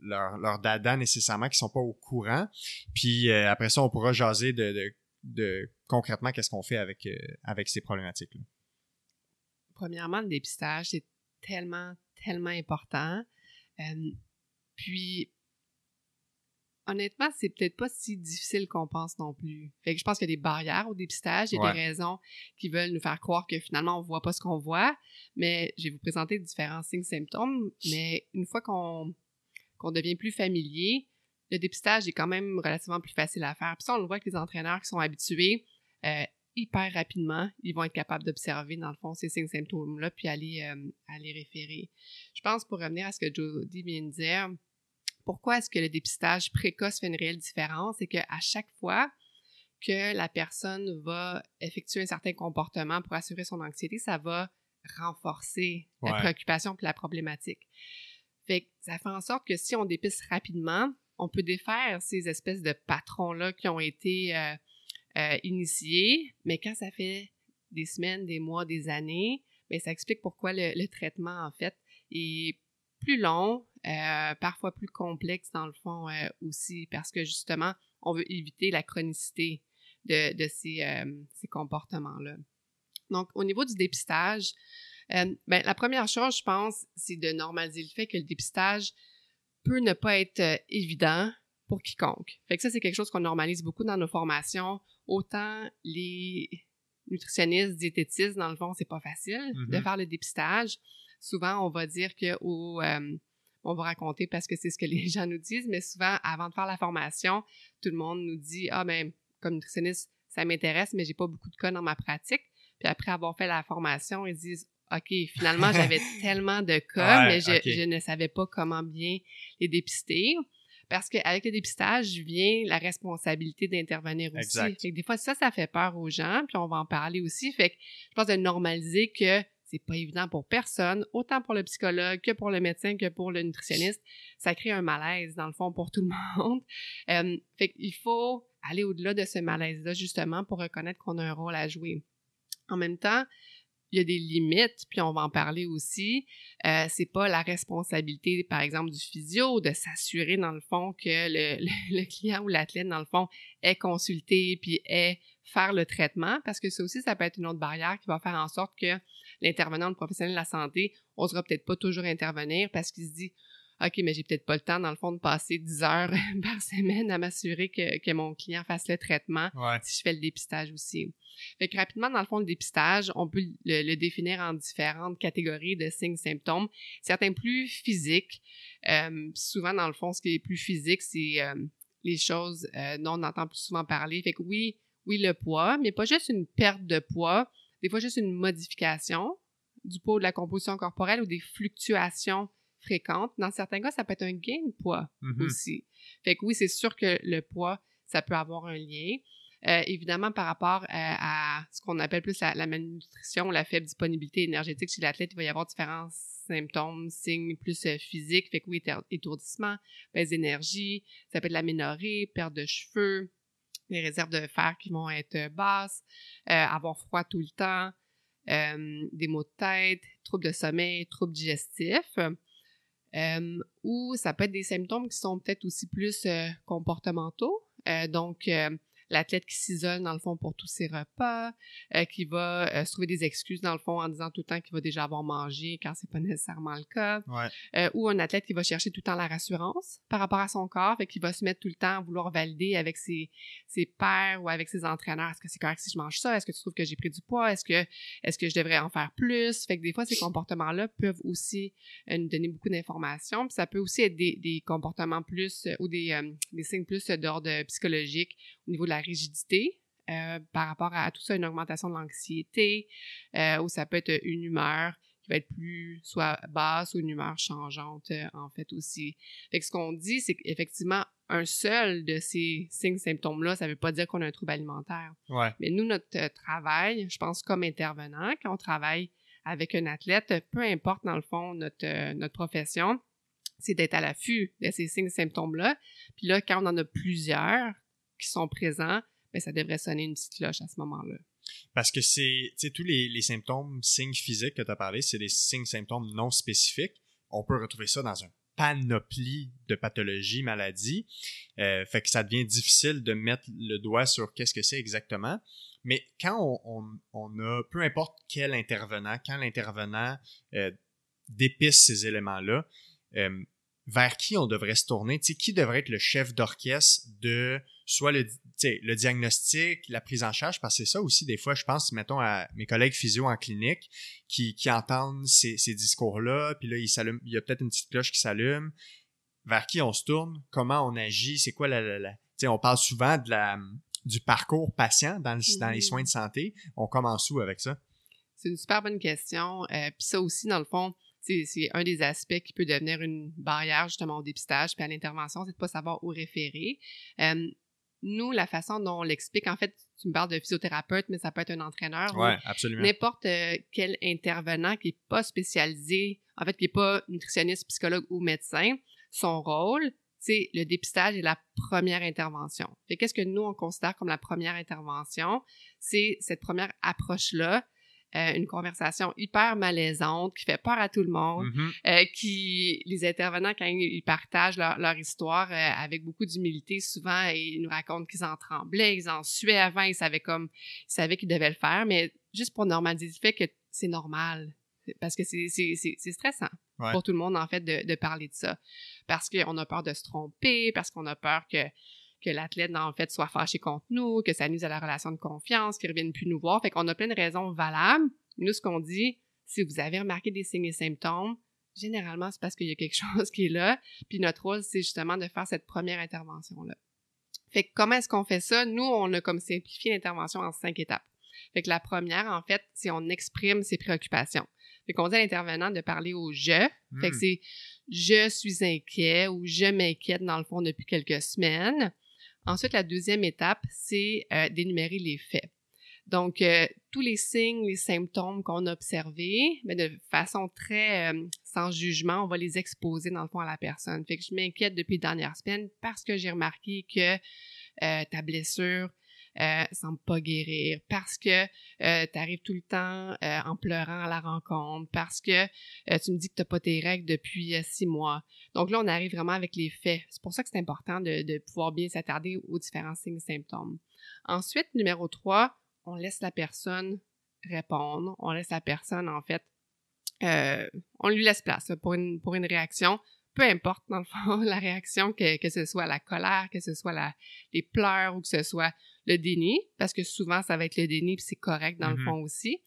leur, leur dada nécessairement, qui sont pas au courant? Puis euh, après ça, on pourra jaser de, de, concrètement qu'est-ce qu'on fait avec, euh, avec ces problématiques-là. Premièrement, le dépistage, c'est tellement, tellement important. puis honnêtement, c'est peut-être pas si difficile qu'on pense non plus. Fait que je pense qu'il y a des barrières au dépistage, il y a des raisons qui veulent nous faire croire que finalement on voit pas ce qu'on voit, mais je vais vous présenter différents signes symptômes, mais une fois qu'on qu'on devient plus familier, le dépistage est quand même relativement plus facile à faire. Puis ça, on le voit avec les entraîneurs qui sont habitués, euh, hyper rapidement, ils vont être capables d'observer, dans le fond, ces signes symptômes-là, puis aller, euh, aller référer. Je pense, pour revenir à ce que Jody vient de dire, pourquoi est-ce que le dépistage précoce fait une réelle différence? C'est qu'à chaque fois que la personne va effectuer un certain comportement pour assurer son anxiété, ça va renforcer la préoccupation et la problématique. Fait ça fait en sorte que si on dépiste rapidement, on peut défaire ces espèces de patrons-là qui ont été euh, euh, initiés, mais quand ça fait des semaines, des mois, des années, mais ça explique pourquoi le, le traitement, en fait, est plus long, euh, parfois plus complexe dans le fond euh, aussi, parce que justement, on veut éviter la chronicité de, de ces, euh, ces comportements-là. Donc, au niveau du dépistage, ben, la première chose, je pense, c'est de normaliser le fait que le dépistage peut ne pas être évident pour quiconque. Fait que ça, c'est quelque chose qu'on normalise beaucoup dans nos formations. Autant les nutritionnistes, diététistes, dans le fond, c'est pas facile de mm-hmm. faire le dépistage souvent, on va dire que euh, on va raconter parce que c'est ce que les gens nous disent, mais souvent, avant de faire la formation, tout le monde nous dit Ah, ben, comme nutritionniste, ça m'intéresse, mais j'ai pas beaucoup de cas dans ma pratique. Puis après avoir fait la formation, ils disent OK, finalement, j'avais tellement de cas, mais je, ne savais pas comment bien les dépister. Parce qu'avec le dépistage vient la responsabilité d'intervenir aussi. Fait des fois, ça, ça fait peur aux gens, puis on va en parler aussi. Fait que je pense de normaliser que c'est pas évident pour personne, autant pour le psychologue que pour le médecin que pour le nutritionniste. Ça crée un malaise, dans le fond, pour tout le monde. Euh, fait qu'il faut aller au-delà de ce malaise-là, justement, pour reconnaître qu'on a un rôle à jouer. En même temps, il y a des limites, puis on va en parler aussi. Euh, c'est pas la responsabilité, par exemple, du physio de s'assurer, dans le fond, que le, le, client ou l'athlète, dans le fond, est consulté, puis est faire le traitement, parce que ça aussi, ça peut être une autre barrière qui va faire en sorte que l'intervenant, le professionnel de la santé, on sera peut-être pas toujours intervenir parce qu'il se dit OK, mais j'ai peut-être pas le temps, dans le fond, de passer 10 heures par semaine à m'assurer que, que, mon client fasse le traitement si je fais le dépistage aussi. Fait que rapidement, dans le fond, le dépistage, on peut le, définir en différentes catégories de signes, symptômes. Certains plus physiques. Euh, souvent, dans le fond, ce qui est plus physique, c'est euh, les choses euh, dont on entend plus souvent parler. Fait que oui, oui, le poids, mais pas juste une perte de poids, des fois juste une modification du poids ou de la composition corporelle ou des fluctuations fréquentes. Dans certains cas, ça peut être un gain de poids mm-hmm. aussi. Fait que oui, c'est sûr que le poids, ça peut avoir un lien. Euh, évidemment, par rapport euh, à, ce qu'on appelle plus la, malnutrition, la faible disponibilité énergétique chez l'athlète, il va y avoir différents symptômes, signes plus euh, physiques. Fait que oui, étourdissement, baisse d'énergie, ça peut être l'aménorrhée, perte de cheveux, les réserves de fer qui vont être basses, avoir froid tout le temps, des maux de tête, troubles de sommeil, troubles digestifs. Euh, ou ça peut être des symptômes qui sont peut-être aussi plus euh, comportementaux. Euh, donc, l'athlète qui s'isole dans le fond pour tous ses repas, euh, qui va euh, se trouver des excuses dans le fond en disant tout le temps qu'il va déjà avoir mangé quand c'est pas nécessairement le cas, euh, ou un athlète qui va chercher tout le temps la rassurance par rapport à son corps, et qui va se mettre tout le temps à vouloir valider avec ses, ses pairs ou avec ses entraîneurs, est-ce que c'est correct si je mange ça, est-ce que tu trouves que j'ai pris du poids, est-ce que est-ce que je devrais en faire plus, fait que des fois ces comportements-là peuvent aussi nous donner beaucoup d'informations, puis ça peut aussi être des, des comportements plus ou des, des signes plus d'ordre psychologique au niveau de la rigidité euh, par rapport à, tout ça, une augmentation de l'anxiété, euh, ou ça peut être une humeur qui va être plus soit basse ou une humeur changeante euh, en fait aussi. Fait que ce qu'on dit, c'est qu'effectivement, un seul de ces signes, symptômes-là, ça veut pas dire qu'on a un trouble alimentaire. Mais nous, notre travail, je pense comme intervenant, quand on travaille avec un athlète, peu importe dans le fond notre, notre profession, c'est d'être à l'affût de ces signes, symptômes-là. Puis là, quand on en a plusieurs, qui sont présents, mais ben, ça devrait sonner une petite cloche à ce moment-là. Parce que c'est, tous les, symptômes, signes physiques que tu as parlé, c'est des signes, symptômes non spécifiques. On peut retrouver ça dans un panoplie de pathologies, maladies. Euh, fait que ça devient difficile de mettre le doigt sur qu'est-ce que c'est exactement. Mais quand on, a, peu importe quel intervenant, quand l'intervenant euh, ces éléments-là, euh, vers qui on devrait se tourner? sais, qui devrait être le chef d'orchestre de soit le, le diagnostic, la prise en charge, parce que c'est ça aussi, des fois, je pense, mettons, à mes collègues physio en clinique qui, qui entendent ces, ces discours-là, puis là, il, il y a peut-être une petite cloche qui s'allume. Vers qui on se tourne? Comment on agit? C'est quoi la... la, la sais, on parle souvent de la, du parcours patient dans, dans les soins de santé. On commence où avec ça? C'est une super bonne question. Euh, puis ça aussi, dans le fond, c'est un des aspects qui peut devenir une barrière justement au dépistage puis à l'intervention, c'est de pas savoir où référer. Euh, nous, la façon dont on l'explique, en fait, tu me parles de physiothérapeute, mais ça peut être un entraîneur. Oui, absolument. N'importe euh, quel intervenant qui n'est pas spécialisé, en fait, qui n'est pas nutritionniste, psychologue ou médecin, son rôle, c'est le dépistage et la première intervention. Et qu'est-ce que nous, on considère comme la première intervention? C'est cette première approche-là euh, une conversation hyper malaisante qui fait peur à tout le monde, mm-hmm. euh, qui les intervenants quand ils partagent leur, leur histoire euh, avec beaucoup d'humilité, souvent ils nous racontent qu'ils en tremblaient, ils en suaient avant, ils savaient comme ils savaient qu'ils devaient le faire, mais juste pour normaliser le fait que c'est normal parce que c'est stressant pour tout le monde en fait de, de parler de ça parce qu'on a peur de se tromper, parce qu'on a peur que que l'athlète, en fait, soit fâché contre nous, que ça nuise à la relation de confiance, qu'il ne revienne plus nous voir. Fait qu'on a plein de raisons valables. Nous, ce qu'on dit, si vous avez remarqué des signes et symptômes, généralement, c'est parce qu'il y a quelque chose qui est là. Puis notre rôle, c'est justement de faire cette première intervention-là. Fait que comment est-ce qu'on fait ça? Nous, on a comme simplifié l'intervention en cinq étapes. Fait que la première, en fait, c'est on exprime ses préoccupations. Fait qu'on dit à l'intervenant de parler au je. Fait que Hmm. c'est je suis inquiet ou je m'inquiète dans le fond depuis quelques semaines. Ensuite, la deuxième étape, c'est euh, d'énumérer les faits. Donc, euh, tous les signes, les symptômes qu'on a observés, mais de façon très euh, sans jugement, on va les exposer dans le fond à la personne. Fait que je m'inquiète depuis les dernières semaines parce que j'ai remarqué que ta blessure euh, semble pas guérir, parce que tu arrives tout le temps euh, en pleurant à la rencontre, parce que euh, tu me dis que tu n'as pas tes règles depuis euh, six mois. Donc là, on arrive vraiment avec les faits. C'est pour ça que c'est important de, pouvoir bien s'attarder aux différents signes et symptômes. Ensuite, numéro 3, on laisse la personne répondre. On laisse la personne, en fait, euh, on lui laisse place là, pour, une, pour une réaction. Peu importe, dans le fond, la réaction, que, que ce soit la colère, que ce soit les pleurs ou que ce soit le déni, parce que souvent, ça va être le déni, puis c'est correct dans le fond aussi,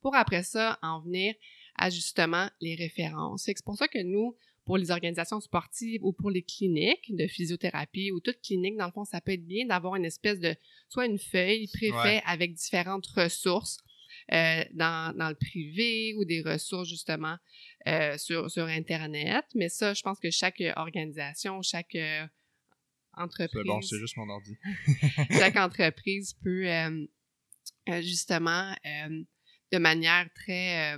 pour après ça, en venir à justement les références. C'est pour ça que nous, pour les organisations sportives ou pour les cliniques de physiothérapie ou toute clinique, dans le fond, ça peut être bien d'avoir une espèce de, soit une feuille préfet Ouais. avec différentes ressources euh, dans, dans le privé ou des ressources justement euh, sur, sur Internet. Mais ça, je pense que chaque organisation, chaque euh, entreprise, bon, c'est juste mon ordi. chaque entreprise peut euh, euh, justement euh, de manière très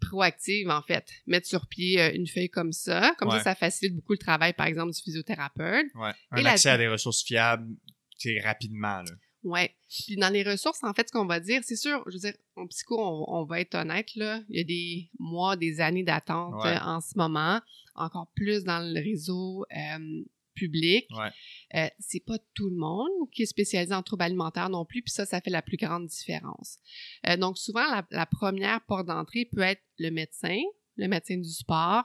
proactive en fait mettre sur pied une feuille comme ça comme Ouais. ça ça facilite beaucoup le travail par exemple du physiothérapeute Ouais. Et Un la- accès à des ressources fiables, c'est rapidement, là. ouais puis dans les ressources en fait ce qu'on va dire c'est sûr je veux dire en psycho on, on va être honnête là il y a des mois des années d'attente Ouais. euh, en ce moment encore plus dans le réseau euh, public Ouais. Euh, c'est pas tout le monde qui est spécialisé en troubles alimentaires non plus, puis ça, ça fait la plus grande différence. Euh, donc, souvent, la, la première porte d'entrée peut être le médecin, le médecin du sport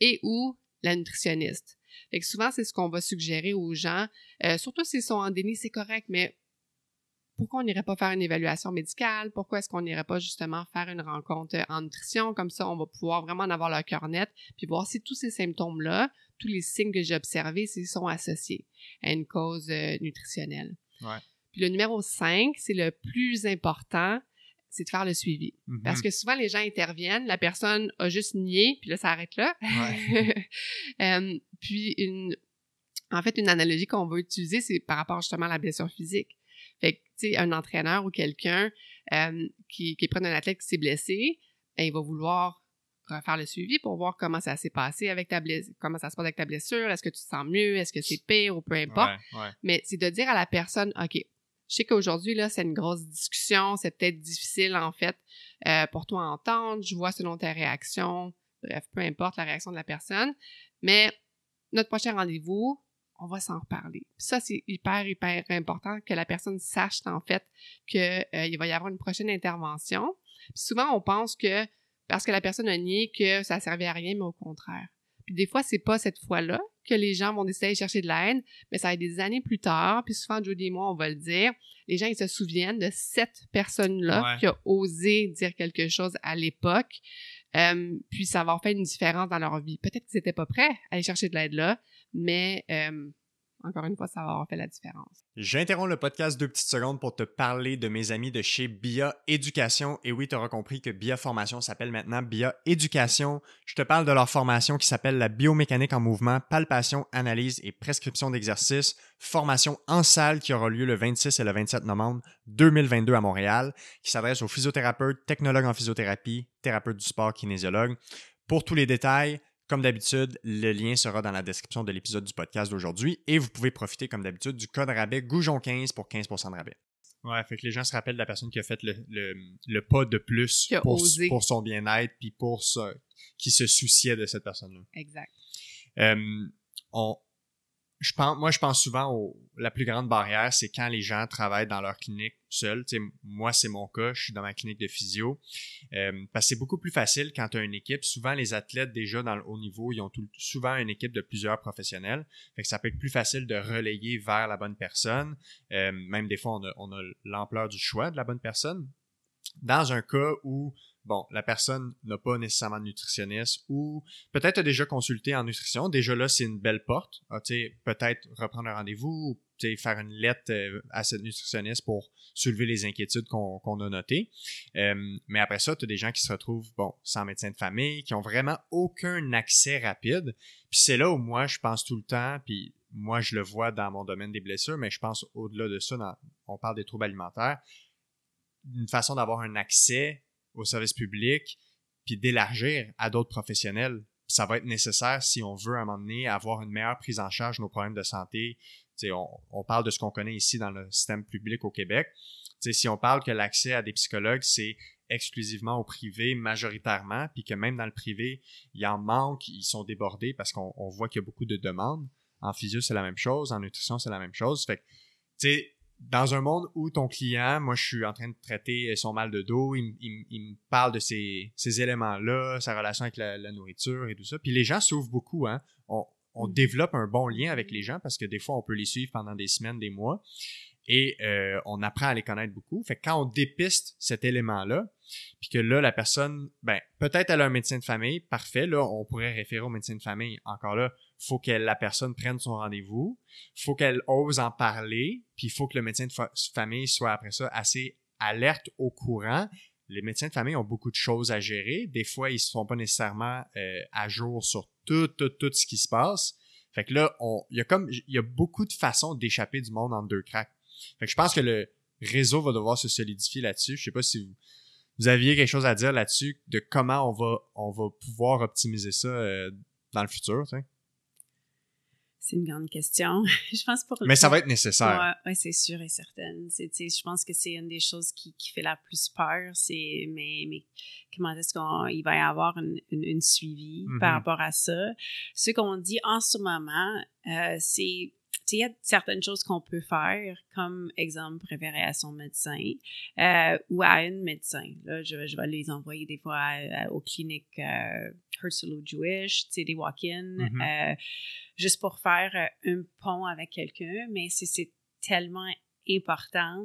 et ou la nutritionniste. Fait que souvent, c'est ce qu'on va suggérer aux gens. Euh, surtout s'ils sont en déni, c'est correct, mais pourquoi on n'irait pas faire une évaluation médicale? Pourquoi est-ce qu'on n'irait pas justement faire une rencontre euh, en nutrition? Comme ça, on va pouvoir vraiment en avoir le cœur net, puis voir si tous ces symptômes-là, tous les signes que j'ai observés, s'ils sont associés à une cause euh, nutritionnelle. Ouais. Puis le numéro 5, c'est le plus important, c'est de faire le suivi. Mhm. Parce que souvent, les gens interviennent, la personne a juste nié, puis là, ça arrête là. Ouais. Euh, puis, une, en fait, une analogie qu'on va utiliser, c'est par rapport justement à la blessure physique. Fait que, tu sais, un entraîneur ou quelqu'un euh, qui, qui prend un athlète qui s'est blessé, ben, il va vouloir refaire le suivi pour voir comment ça s'est passé avec ta blessure, comment ça se passe avec ta blessure, est-ce que tu te sens mieux, est-ce que c'est pire ou peu importe. Ouais, ouais. Mais c'est de dire à la personne, OK, je sais qu'aujourd'hui, là, c'est une grosse discussion, c'est peut-être difficile, en fait, euh, pour toi à entendre, je vois selon ta réaction, bref, peu importe la réaction de la personne, mais notre prochain rendez-vous, on va s'en reparler. Ça, c'est hyper, hyper important que la personne sache, en fait, qu'il va y avoir une prochaine intervention. Puis souvent, on pense que parce que la personne a nié que ça servait à rien, mais au contraire. Puis des fois, c'est pas cette fois-là que les gens vont décider de chercher de l'aide, mais ça va être des années plus tard, puis souvent, Jody et moi, on va le dire, les gens, ils se souviennent de cette personne-là Ouais. qui a osé dire quelque chose à l'époque, euh, puis ça va avoir fait une différence dans leur vie. Peut-être qu'ils n'étaient pas prêts à aller chercher de l'aide là, mais euh, encore une fois, ça va avoir fait la différence. J'interromps le podcast deux petites secondes pour te parler de mes amis de chez BIA Éducation. Et oui, tu auras compris que BIA Formation s'appelle maintenant BIA Éducation. Je te parle de leur formation qui s'appelle la biomécanique en mouvement, palpation, analyse et prescription d'exercices. Formation en salle qui aura lieu le 26 et le 27 novembre 2022 à Montréal, qui s'adresse aux physiothérapeutes, technologues en physiothérapie, thérapeutes du sport, kinésiologues. Pour tous les détails, comme d'habitude, le lien sera dans la description de l'épisode du podcast d'aujourd'hui et vous pouvez profiter, comme d'habitude, du code rabais Goujon15 pour 15% de rabais. Ouais, fait que les gens se rappellent de la personne qui a fait le, le, le pas de plus pour, son bien-être puis pour ça, qui se souciait de cette personne-là. Exact. Euh, on, je pense, moi, je pense souvent au, la plus grande barrière, c'est quand les gens travaillent dans leur clinique seuls. Tu sais, moi, c'est mon cas, je suis dans ma clinique de physio. Euh, parce que c'est beaucoup plus facile quand tu as une équipe. Souvent, les athlètes déjà dans le haut niveau, ils ont tout- souvent une équipe de plusieurs professionnels. Fait que ça peut être plus facile de relayer vers la bonne personne. Euh, même des fois, on a, on a l'ampleur du choix de la bonne personne. Dans un cas où bon, la personne n'a pas nécessairement de nutritionniste ou peut-être a déjà consulté en nutrition. Déjà là, c'est une belle porte. Ah, peut-être reprendre un rendez-vous ou faire une lettre euh, à cette nutritionniste pour soulever les inquiétudes qu'on a notées. Euh, mais après ça, tu as des gens qui se retrouvent, bon, sans médecin de famille, qui ont vraiment aucun accès rapide. Puis c'est là où moi, je pense tout le temps, puis moi, je le vois dans mon domaine des blessures, mais je pense au-delà de ça, on parle des troubles alimentaires, une façon d'avoir un accès au service public, puis d'élargir à d'autres professionnels. Ça va être nécessaire si on veut à un moment donné avoir une meilleure prise en charge de nos problèmes de santé. On, parle de ce qu'on connaît ici dans le système public au Québec. si on parle que l'accès à des psychologues, c'est exclusivement au privé majoritairement, puis que même dans le privé, il en manque, ils sont débordés parce qu'on voit qu'il y a beaucoup de demandes. En physio, c'est la même chose. En nutrition, c'est la même chose. Dans un monde où ton client, moi, je suis en train de traiter son mal de dos, il, me parle de ces, éléments-là, sa relation avec la, nourriture et tout ça. Puis les gens s'ouvrent beaucoup, hein. On, on mm. développe un bon lien avec les gens parce que des fois, on peut les suivre pendant des semaines, des mois et euh, on apprend à les connaître beaucoup. Fait que quand on dépiste cet élément-là, puis que là, la personne, ben, peut-être elle a un médecin de famille, parfait, là, on pourrait référer au médecin de famille. Encore là, faut que la personne prenne son rendez-vous, faut qu'elle ose en parler, puis il faut que le médecin de famille soit après ça assez alerte au courant. Les médecins de famille ont beaucoup de choses à gérer. Des fois, ils ne sont pas nécessairement euh, à jour sur tout, tout, tout ce qui se passe. Fait que là, il y a comme, il y a beaucoup de façons d'échapper du monde en deux cracks. Fait que je pense que le réseau va devoir se solidifier là-dessus. Je sais pas si vous, aviez quelque chose à dire là-dessus de comment on va, on va pouvoir optimiser ça euh, dans le futur. C'est une grande question. je pense pour Mais ça va être nécessaire. Oui, ouais, c'est sûr et certain. je pense que c'est une des choses qui, qui fait la plus peur. C'est mais, mais comment est-ce qu'il va y avoir une, une, suivi par mm-hmm. rapport à ça? Ce qu'on dit en ce moment, euh, c'est il y a certaines choses qu'on peut faire, comme exemple, préférer à son médecin euh, ou à un médecin. Là, je, je, vais les envoyer des fois aux cliniques euh, Herzl Jewish, des walk-in, mm-hmm. euh, juste pour faire euh, un pont avec quelqu'un, mais c'est tellement important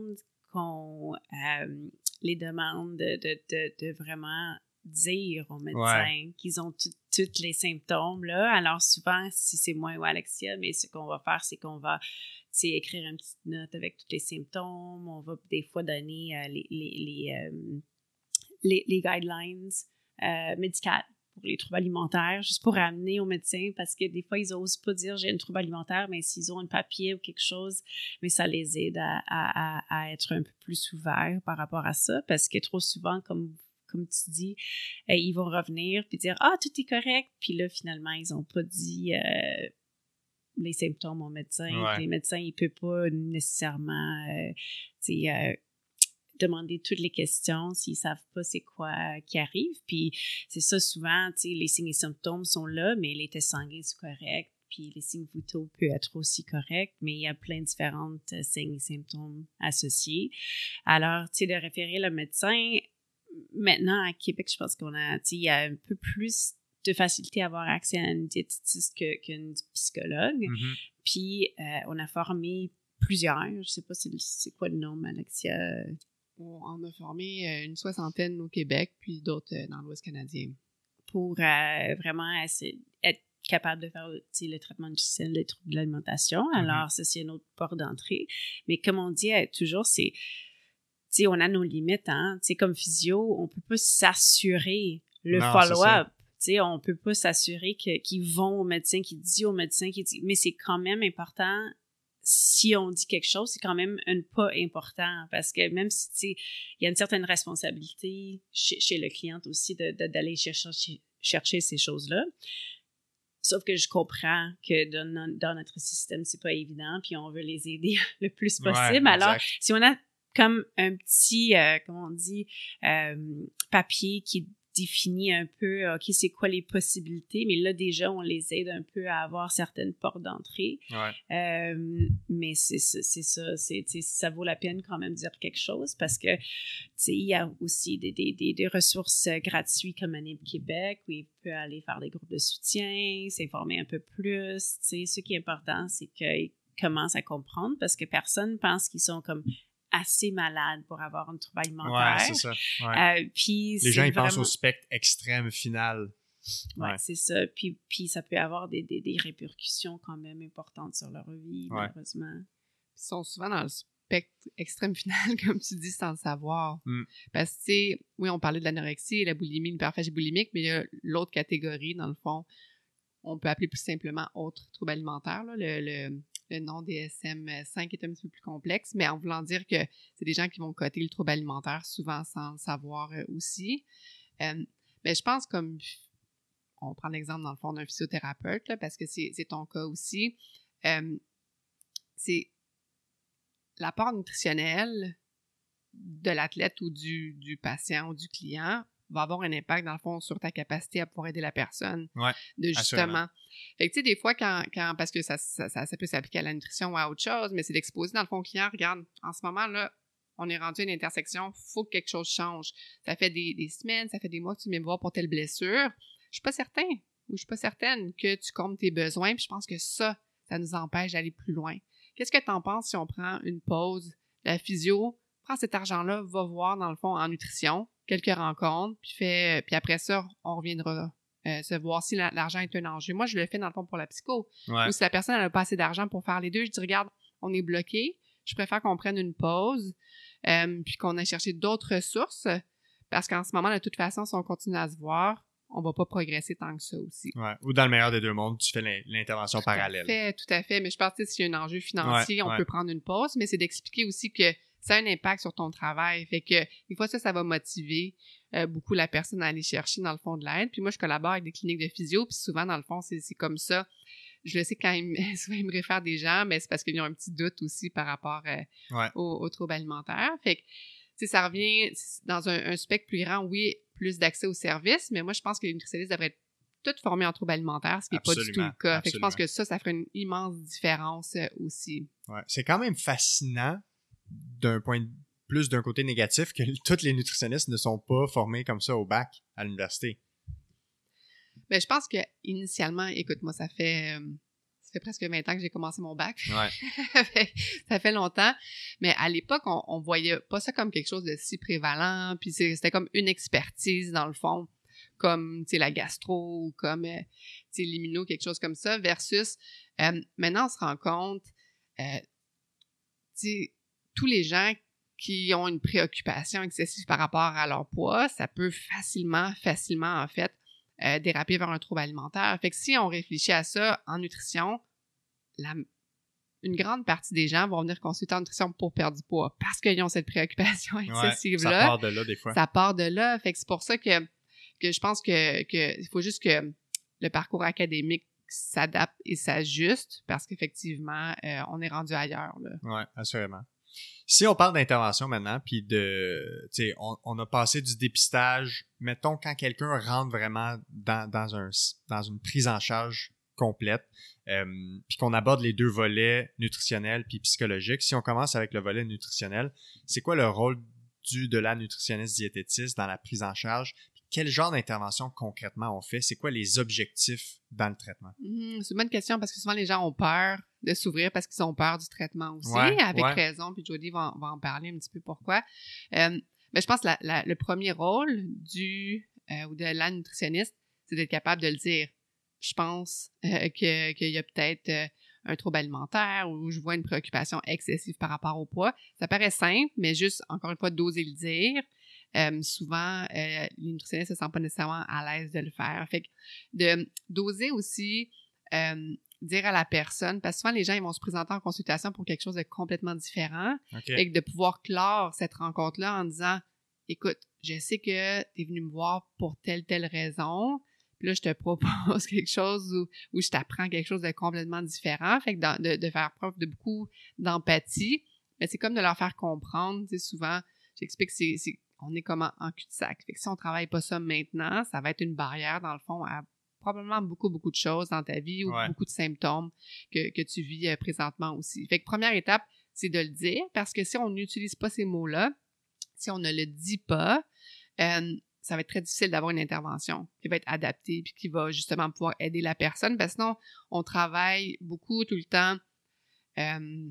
qu'on euh, les demande de, de, de, de vraiment dire aux médecins qu'ils ont tous les symptômes. Là. Alors souvent, si c'est moi ou Alexia, mais ce qu'on va faire, c'est qu'on va écrire une petite note avec tous les symptômes. On va des fois donner euh, les, les, euh, les, les, guidelines euh, médicales pour les troubles alimentaires, juste pour amener aux médecins, parce que des fois, ils n'osent pas dire j'ai un trouble alimentaire, mais s'ils ont un papier ou quelque chose, mais ça les aide à, à, à, être un peu plus ouverts par rapport à ça, parce que trop souvent, comme comme tu dis, euh, ils vont revenir puis dire Ah, tout est correct. Puis là, finalement, ils n'ont pas dit euh, les symptômes au médecin. Les médecins, ils ne peuvent pas nécessairement euh, demander toutes les questions s'ils ne savent pas c'est quoi qui arrive. Puis c'est ça, souvent, les signes et symptômes sont là, mais les tests sanguins sont corrects. Puis les signes vitaux peuvent être aussi corrects, mais il y a plein de différentes signes et symptômes associés. Alors, tu sais, de référer le médecin, maintenant, à Québec, je pense qu'on a, il y a un peu plus de facilité à avoir accès à une diététiste qu'une psychologue. Mm-hmm. Puis, euh, on a formé plusieurs. Je sais pas c'est quoi le nom, Alexia? On a formé euh, une soixantaine au Québec, puis d'autres euh, dans l'Ouest canadien. Pour vraiment être capable de faire le traitement nutritionnel des troubles de l'alimentation. Mm-hmm. Alors, ça, c'est une autre porte d'entrée. Mais comme on dit toujours, c'est on a nos limites, hein. comme physio, on peut pas s'assurer le follow-up. Tu on peut pas s'assurer qu'ils vont au médecin, qu'ils disent au médecin, mais c'est quand même important si on dit quelque chose, c'est quand même un pas important parce que même si, il y a une certaine responsabilité chez, le client aussi d'aller chercher, chercher ces choses-là. Sauf que je comprends que dans, notre système, c'est pas évident, puis on veut les aider le plus possible. Alors, si on a comme un petit, euh, comment on dit, euh, papier qui définit un peu, OK, c'est quoi les possibilités, mais là, déjà, on les aide un peu à avoir certaines portes d'entrée. Euh, mais c'est ça, c'est, ça vaut la peine quand même de dire quelque chose parce que, tu sais, il y a aussi des, des, des, ressources gratuites comme Anib Québec où il peut aller faire des groupes de soutien, s'informer un peu plus. Tu sais, ce qui est important, c'est qu'ils commencent à comprendre parce que personne pense qu'ils sont comme assez malade pour avoir un trouble alimentaire. Ouais, c'est ça. Ouais. Euh, puis Les gens, ils pensent vraiment- au spectre extrême final. Ouais, Ouais. c'est ça. Puis, puis ça peut avoir des, des, des répercussions quand même importantes sur leur vie, Ouais. malheureusement. Ils sont souvent dans le spectre extrême final, comme tu dis, sans le savoir. Mm. Parce que, tu sais, oui, on parlait de l'anorexie, la boulimie, l'hyperphagie boulimique, mais il y a l'autre catégorie, dans le fond, on peut appeler plus simplement autre trouble alimentaire. là. Le, le, le nom DSM-5 est un petit peu plus complexe, mais en voulant dire que c'est des gens qui vont coter le trouble alimentaire souvent sans le savoir euh, aussi. Euh, mais je pense comme on prend l'exemple dans le fond d'un physiothérapeute, là, parce que c'est ton cas aussi. Euh, c'est l'apport nutritionnel de l'athlète ou du patient ou du client va avoir un impact, dans le fond, sur ta capacité à pouvoir aider la personne. Ouais, de justement. assurément. Fait que, tu sais, des fois, quand, quand parce que ça, ça, ça, ça peut s'appliquer à la nutrition ou à autre chose, mais c'est d'exposer, dans le fond, au client, regarde, en ce moment, là, on est rendu à une intersection, faut que quelque chose change. Ça fait des, des semaines, ça fait des mois que tu viens me voir pour telle blessure. Je suis pas certain, ou je suis pas certaine que tu comptes tes besoins, puis je pense que ça, ça nous empêche d'aller plus loin. Qu'est-ce que tu en penses si on prend une pause, la physio, prends cet argent-là, va voir, dans le fond, en nutrition, quelques rencontres, puis fait, puis après ça, on reviendra euh, se voir si la- l'argent est un enjeu. Moi, je le fais, dans le fond, pour la psycho. Ouais. Ou si la personne n'a pas assez d'argent pour faire les deux, je dis, regarde, on est bloqué, je préfère qu'on prenne une pause, euh, puis qu'on aille chercher d'autres ressources, parce qu'en ce moment, de toute façon, si on continue à se voir, on va pas progresser tant que ça aussi. Ouais. Ou dans le meilleur des deux mondes, tu fais l'in- l'intervention parallèle. Tout à fait, tout à fait. Mais je pense que s'il y a un enjeu financier, Ouais, on peut prendre une pause, mais c'est d'expliquer aussi que ça a un impact sur ton travail. Fait que des fois, ça, ça va motiver euh, beaucoup la personne à aller chercher dans le fond de l'aide. Puis moi, je collabore avec des cliniques de physio, puis souvent, dans le fond, c'est comme ça. Je le sais quand ils, me- souvent, ils me réfèrent des gens, mais c'est parce qu'ils ont un petit doute aussi par rapport euh, Ouais. aux, aux troubles alimentaires. Fait que, ça revient dans un, un spectre plus grand, oui, plus d'accès aux services, mais moi, je pense que les nutritionnistes devraient être toutes formés en troubles alimentaires, ce qui n'est pas du tout le cas. Fait que je pense que ça, ça ferait une immense différence euh, aussi. Ouais. C'est quand même fascinant d'un point de plus d'un côté négatif que tous les nutritionnistes ne sont pas formés comme ça au bac à l'université. Mais je pense que initialement, écoute, moi, ça fait, euh, ça fait presque 20 ans que j'ai commencé mon bac. Ouais. Ça fait longtemps. Mais à l'époque, on, on voyait pas ça comme quelque chose de si prévalent. Puis c'était comme une expertise, dans le fond, comme, tu sais, la gastro ou comme, euh, tu sais, l'immuno, quelque chose comme ça, versus, euh, maintenant, on se rend compte, euh, tu sais, tous les gens qui ont une préoccupation excessive par rapport à leur poids, ça peut facilement, facilement, en fait, euh, déraper vers un trouble alimentaire. Fait que si on réfléchit à ça en nutrition, la, une grande partie des gens vont venir consulter en nutrition pour perdre du poids parce qu'ils ont cette préoccupation Ouais, excessive-là. ça part de là des fois. Ça part de là. Fait que c'est pour ça que, que je pense que, que il faut juste que le parcours académique s'adapte et s'ajuste parce qu'effectivement, euh, on est rendu ailleurs. Oui, assurément. Si on parle d'intervention maintenant, puis de, tu sais, on, on a passé du dépistage, mettons quand quelqu'un rentre vraiment dans, dans, un, dans une prise en charge complète, euh, puis qu'on aborde les deux volets nutritionnels puis psychologiques. Si on commence avec le volet nutritionnel, c'est quoi le rôle du de la nutritionniste diététiste dans la prise en charge? Quel genre d'intervention concrètement on fait? C'est quoi les objectifs dans le traitement? Hmm, c'est une bonne question parce que souvent les gens ont peur de s'ouvrir parce qu'ils ont peur du traitement aussi, Ouais, avec ouais. raison. Puis Jodie va, en- va en parler un petit peu pourquoi. Euh, mais je pense que la- la- le premier rôle du euh, ou de la nutritionniste, c'est d'être capable de le dire. Je pense euh, que- qu'il y a peut-être euh, un trouble alimentaire ou je vois une préoccupation excessive par rapport au poids. Ça paraît simple, mais juste, encore une fois, d'oser le dire. Euh, souvent, euh, les nutritionnistes ne se sentent pas nécessairement à l'aise de le faire. Fait que de d'oser aussi euh, dire à la personne, parce que souvent les gens ils vont se présenter en consultation pour quelque chose de complètement différent, OK. et que de pouvoir clore cette rencontre-là en disant, écoute, je sais que tu es venu me voir pour telle, telle raison, puis là, je te propose quelque chose où, où je t'apprends quelque chose de complètement différent. Fait que dans- de, de faire preuve de beaucoup d'empathie, mais c'est comme de leur faire comprendre, tu sais, souvent, j'explique, c'est, c'est, on est comme en, en cul-de-sac. Fait que si on travaille pas ça maintenant, ça va être une barrière, dans le fond, à probablement beaucoup, beaucoup de choses dans ta vie ou Ouais. beaucoup de symptômes que, que tu vis euh, présentement aussi. Fait que première étape, c'est de le dire, parce que si on n'utilise pas ces mots-là, si on ne le dit pas, euh, ça va être très difficile d'avoir une intervention qui va être adaptée puis qui va justement pouvoir aider la personne parce que sinon on travaille beaucoup tout le temps euh,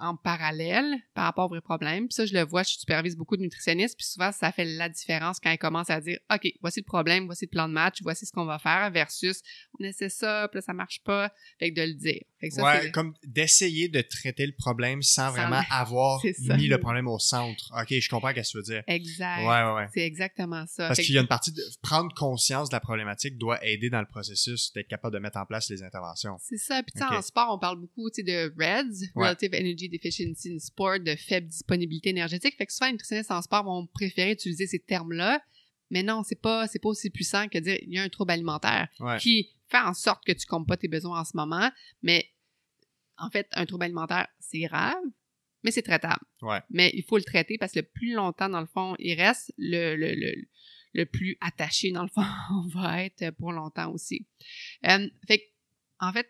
en parallèle par rapport aux vrais problèmes. Puis ça, je le vois, je supervise beaucoup de nutritionnistes, puis souvent, ça fait la différence quand ils commencent à dire, OK, voici le problème, voici le plan de match, voici ce qu'on va faire, versus, on essaie ça, puis là, ça marche pas, fait que de le dire. Fait que ça, ouais, comme d'essayer de traiter le problème sans Sans- vraiment avoir mis le problème au centre. OK, je comprends ce que tu veux dire. Exact. Ouais, ouais, ouais. C'est exactement ça. Parce qu'il y a une partie de prendre conscience de la problématique doit aider dans le processus d'être capable de mettre en place les interventions. C'est ça. Puis, tu sais, Ok. en sport, on parle beaucoup, de REDS. Relative Energy Deficiency in Sport, de faible disponibilité énergétique. Fait que souvent, les nutritionnistes en sport vont préférer utiliser ces termes-là. Mais non, c'est pas, c'est pas aussi puissant que dire, il y a un trouble alimentaire Ouais. qui fait en sorte que tu comptes pas tes besoins en ce moment. Mais, en fait, un trouble alimentaire, c'est grave, mais c'est traitable. Ouais. Mais il faut le traiter parce que le plus longtemps, dans le fond, il reste, le, le, le, le plus attaché, dans le fond, on va être pour longtemps aussi. Euh, fait en fait,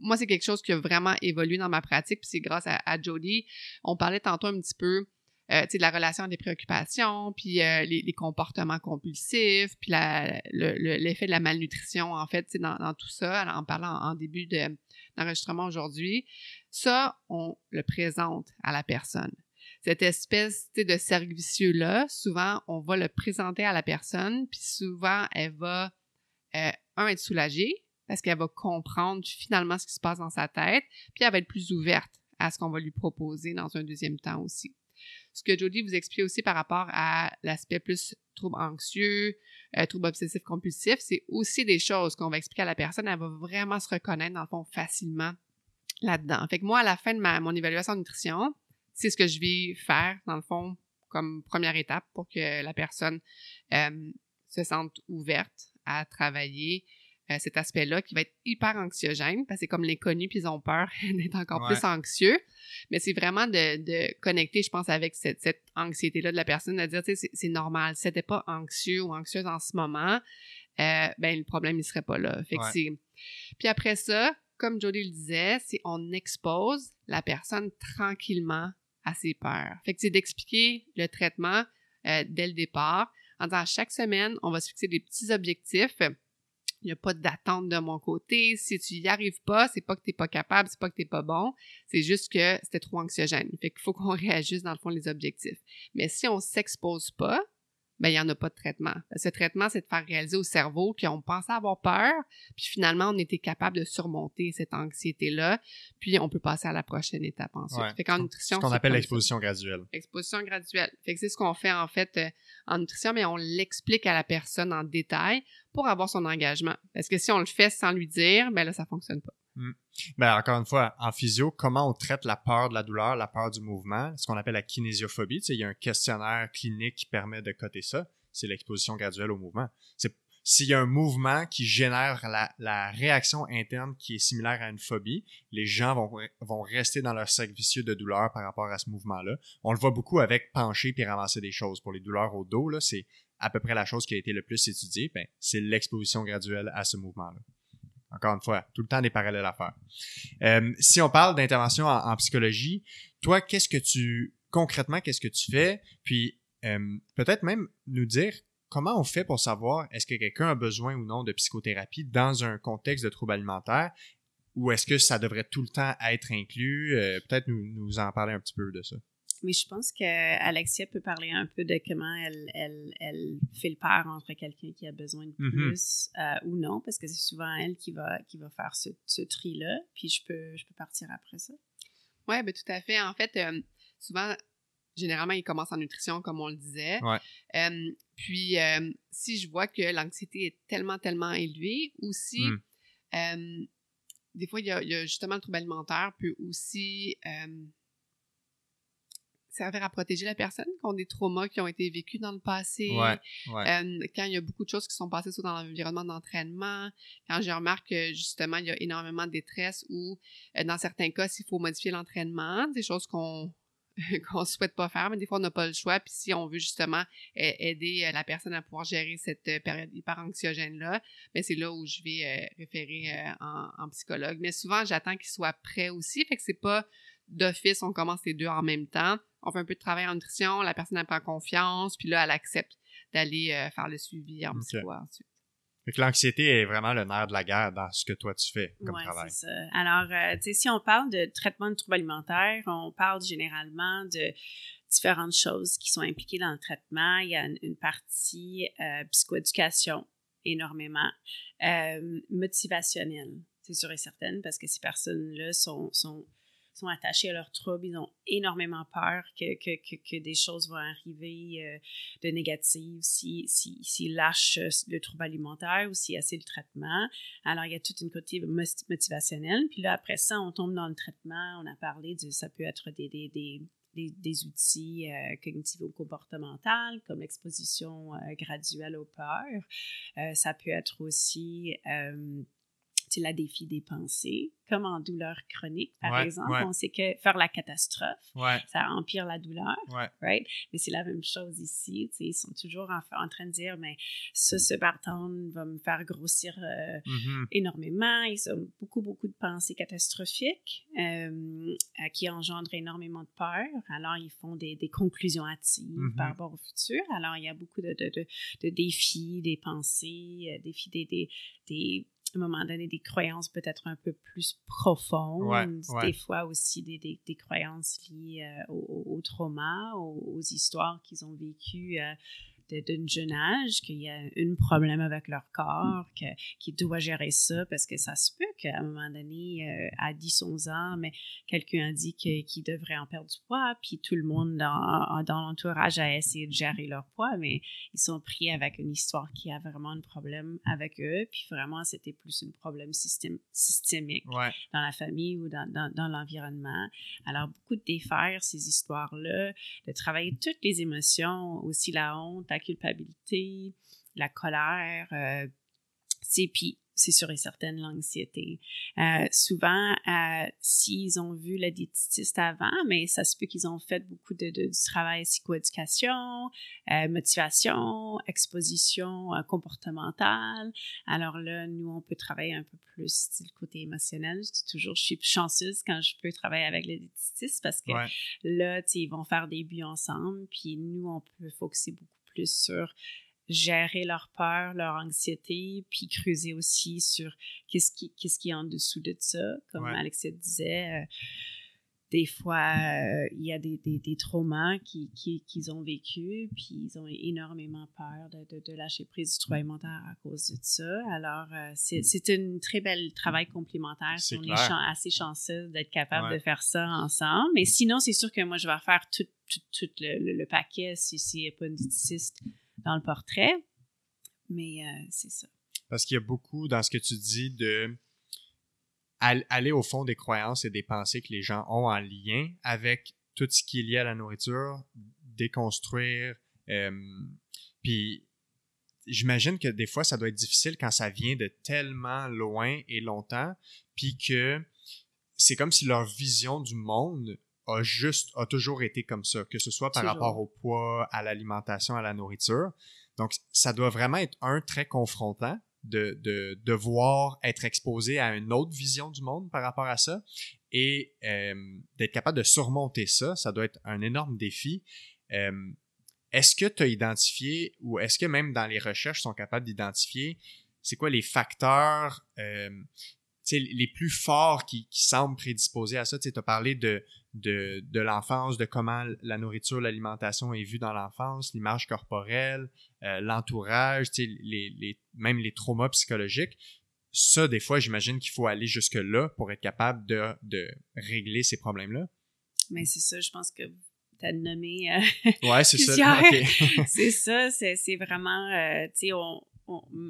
moi, c'est quelque chose qui a vraiment évolué dans ma pratique, puis c'est grâce à, à Jodie. On parlait tantôt un petit peu euh, de la relation des préoccupations, puis euh, les, comportements compulsifs, puis l'effet de la malnutrition, en fait, dans, dans tout ça, en parlant en, début de- d'enregistrement aujourd'hui. Ça, on le présente à la personne. Cette espèce de cercle vicieux-là, souvent, on va le présenter à la personne, puis souvent, elle va, euh, un, être soulagée, parce qu'elle va comprendre finalement ce qui se passe dans sa tête, puis elle va être plus ouverte à ce qu'on va lui proposer dans un deuxième temps aussi. Ce que Jodie vous explique aussi par rapport à l'aspect plus trouble anxieux, euh, trouble obsessif compulsif, c'est aussi des choses qu'on va expliquer à la personne, elle va vraiment se reconnaître dans le fond facilement là-dedans. Fait que moi, à la fin de mon évaluation de nutrition, c'est ce que je vais faire, dans le fond, comme première étape pour que la personne euh, se sente ouverte à travailler euh, cet aspect-là qui va être hyper anxiogène parce que c'est comme l'inconnu puis ils ont peur d'être encore Ouais. plus anxieux. Mais c'est vraiment de, de connecter, je pense, avec cette, cette anxiété-là de la personne, de dire, tu sais, c'est- c'est normal. Si t'étais pas anxieux ou anxieuse en ce moment, euh, ben le problème, il serait pas là. Fait que Ouais. c'est... Puis après ça, comme Jodie le disait, c'est on expose la personne tranquillement à ses peurs. Fait que c'est d'expliquer le traitement euh, dès le départ en disant chaque semaine, on va se fixer des petits objectifs. Il n'y a pas d'attente de mon côté. Si tu y arrives pas, c'est pas que t'es pas capable, c'est pas que t'es pas bon. C'est juste que c'était trop anxiogène. Fait qu'il faut qu'on réajuste dans le fond les objectifs. Mais si on s'expose pas, ben il y en a pas de traitement. Ce traitement, c'est de faire réaliser au cerveau qu'on pensait avoir peur, puis finalement on était capable de surmonter cette anxiété-là, puis on peut passer à la prochaine étape ensuite. Ouais. Fait qu'en nutrition, Ce qu'on appelle l'exposition graduelle. Exposition graduelle. Fait que c'est ce qu'on fait en fait euh, en nutrition, mais on l'explique à la personne en détail pour avoir son engagement. Parce que si on le fait sans lui dire, ben là, ça fonctionne pas. Ben, encore une fois, en physio, comment on traite la peur de la douleur, la peur du mouvement, ce qu'on appelle la kinésiophobie. Tu sais, il y a un questionnaire clinique qui permet de coter ça. C'est l'exposition graduelle au mouvement. S'il y a un mouvement qui génère la, la réaction interne qui est similaire à une phobie, les gens vont, vont rester dans leur cercle vicieux de douleur par rapport à ce mouvement-là. On le voit beaucoup avec pencher puis ramasser des choses. Pour les douleurs au dos, là, c'est à peu près la chose qui a été le plus étudiée. Ben, c'est l'exposition graduelle à ce mouvement-là. Encore une fois, tout le temps des parallèles à faire. Euh, si on parle d'intervention en, psychologie, toi, qu'est-ce que tu concrètement, qu'est-ce que tu fais? Puis euh, peut-être même nous dire comment on fait pour savoir est-ce que quelqu'un a besoin ou non de psychothérapie dans un contexte de trouble alimentaire ou est-ce que ça devrait tout le temps être inclus? Euh, Peut-être nous en parler un petit peu de ça. Mais je pense que Alexia peut parler un peu de comment elle, elle, elle fait le pair entre quelqu'un qui a besoin de Mhm. plus euh, ou non, parce que c'est souvent elle qui va, qui va faire ce, ce tri-là. Puis je peux, je peux partir après ça. Oui, ben tout à fait. En fait, euh, souvent, généralement, ils commencent en nutrition, comme on le disait. Ouais. Euh, puis, euh, si je vois que l'anxiété est tellement, tellement élevée, ou si, Mm. euh, des fois, il y, a, il y a justement le trouble alimentaire peut aussi euh, servir à protéger la personne contre des traumas qui ont été vécus dans le passé. Ouais, ouais. Euh, quand il y a beaucoup de choses qui sont passées soit dans l'environnement d'entraînement, quand je remarque que justement il y a énormément de détresse ou euh, dans certains cas s'il faut modifier l'entraînement, des choses qu'on qu'on souhaite pas faire, mais des fois on n'a pas le choix. Puis si on veut justement aider euh, la personne à pouvoir gérer cette période hyper anxiogène là, mais c'est là où je vais référer en, en psychologue. Mais souvent j'attends qu'il soit prêt aussi, fait que c'est pas d'office on commence les deux en même temps. On fait un peu de travail en nutrition, la personne elle prend confiance, puis là elle accepte d'aller euh, faire le suivi en Ok. psycho ensuite. l'anxiété est vraiment le nerf de la guerre dans ce que toi tu fais comme ouais, travail. c'est ça. Alors, euh, tu sais, si on parle de traitement de troubles alimentaires, on parle généralement de différentes choses qui sont impliquées dans le traitement. Il y a une, partie euh, psychoéducation, énormément, euh, motivationnelle, c'est sûr et certain, parce que ces personnes-là sont, sont sont attachés à leur trouble, ils ont énormément peur que, que, que, des choses vont arriver euh, de négatives s'ils si, si, lâchent euh, le trouble alimentaire ou s'ils essaient le traitement. Alors, il y a toute une côté motivationnelle. Puis là, après ça, on tombe dans le traitement. On a parlé de, ça peut être des, des, des des, outils euh, ou comportementaux comme l'exposition euh, graduelle aux peurs. ça peut être aussi la défi des pensées, comme en douleur chronique, par exemple. On sait que faire la catastrophe, ça empire la douleur, right? Mais c'est la même chose ici. Ils sont toujours en, train de dire, mais ça, ce barton va me faire grossir euh, mm-hmm. énormément. Ils ont beaucoup, beaucoup de pensées catastrophiques euh, qui engendrent énormément de peur. Alors, ils font des, des conclusions hâtives mm-hmm. par rapport au futur. Alors, il y a beaucoup de, de, de, défis, des pensées, euh, défis des, des, des à un moment donné des croyances peut-être un peu plus profondes, des fois aussi des, des, des croyances liées euh, au, au, trauma, aux, histoires qu'ils ont vécues euh, d'un jeune âge, qu'il y a un problème avec leur corps, qu'ils doivent gérer ça parce que ça se peut qu'à un moment donné, euh, à 10-11 ans, mais quelqu'un a dit qu'il devrait en perdre du poids, puis tout le monde dans, dans l'entourage a essayé de gérer leur poids, mais ils sont pris avec une histoire qui a vraiment un problème avec eux, puis vraiment, c'était plus un problème systémique dans la famille ou dans, dans, dans l'environnement. Alors, beaucoup de défaire ces histoires-là, de travailler toutes les émotions, aussi la honte, culpabilité, la colère, euh, c'est puis c'est sûr et certain l'anxiété. Euh, souvent, euh, s'ils ont vu le diététiste avant, mais ça se peut qu'ils ont fait beaucoup de, de du travail psychoéducation, euh, motivation, exposition comportementale. Alors là, nous, on peut travailler un peu plus du côté émotionnel. Je dis toujours, je suis chanceuse quand je peux travailler avec le diététiste parce que là, ils vont faire des buts ensemble, puis nous, on peut focuser beaucoup sur gérer leur peur, leur anxiété, puis creuser aussi sur qu'est-ce qui, qu'est-ce qui est en dessous de ça. Comme Alexia disait, euh, des fois, euh, il y a des, des, des traumas qu'ils qui, ont vécu, puis ils ont énormément peur de, de, lâcher prise du travail mental à cause de ça. Alors, euh, c'est, un très bel travail complémentaire. on est assez chanceux d'être capable de faire ça ensemble. Mais sinon, c'est sûr que moi, je vais faire tout tout, le, le, paquet si s'il n'y a pas une diététiste dans le portrait. Mais euh, c'est ça. Parce qu'il y a beaucoup dans ce que tu dis de aller au fond des croyances et des pensées que les gens ont en lien avec tout ce qui est lié à la nourriture, déconstruire. Euh, puis j'imagine que des fois, ça doit être difficile quand ça vient de tellement loin et longtemps, puis que c'est comme si leur vision du monde a juste, a toujours été comme ça, que ce soit par rapport au poids, à l'alimentation, à la nourriture. Donc, ça doit vraiment être un très confrontant de, de devoir être exposé à une autre vision du monde par rapport à ça et euh, d'être capable de surmonter ça, ça doit être un énorme défi. Euh, est-ce que tu as identifié ou est-ce que même dans les recherches sont capables d'identifier c'est quoi les facteurs euh, les plus forts qui, qui semblent prédisposés à ça? Tu as parlé de, de, de l'enfance, de comment la nourriture, l'alimentation est vue dans l'enfance, l'image corporelle, euh, l'entourage, les, les, même les traumas psychologiques. Ça, des fois, j'imagine qu'il faut aller jusque-là pour être capable de, de régler ces problèmes-là. Mais c'est ça, je pense que tu as nommé. Euh, ouais, c'est ça. c'est ça, c'est vraiment, euh, tu sais, on,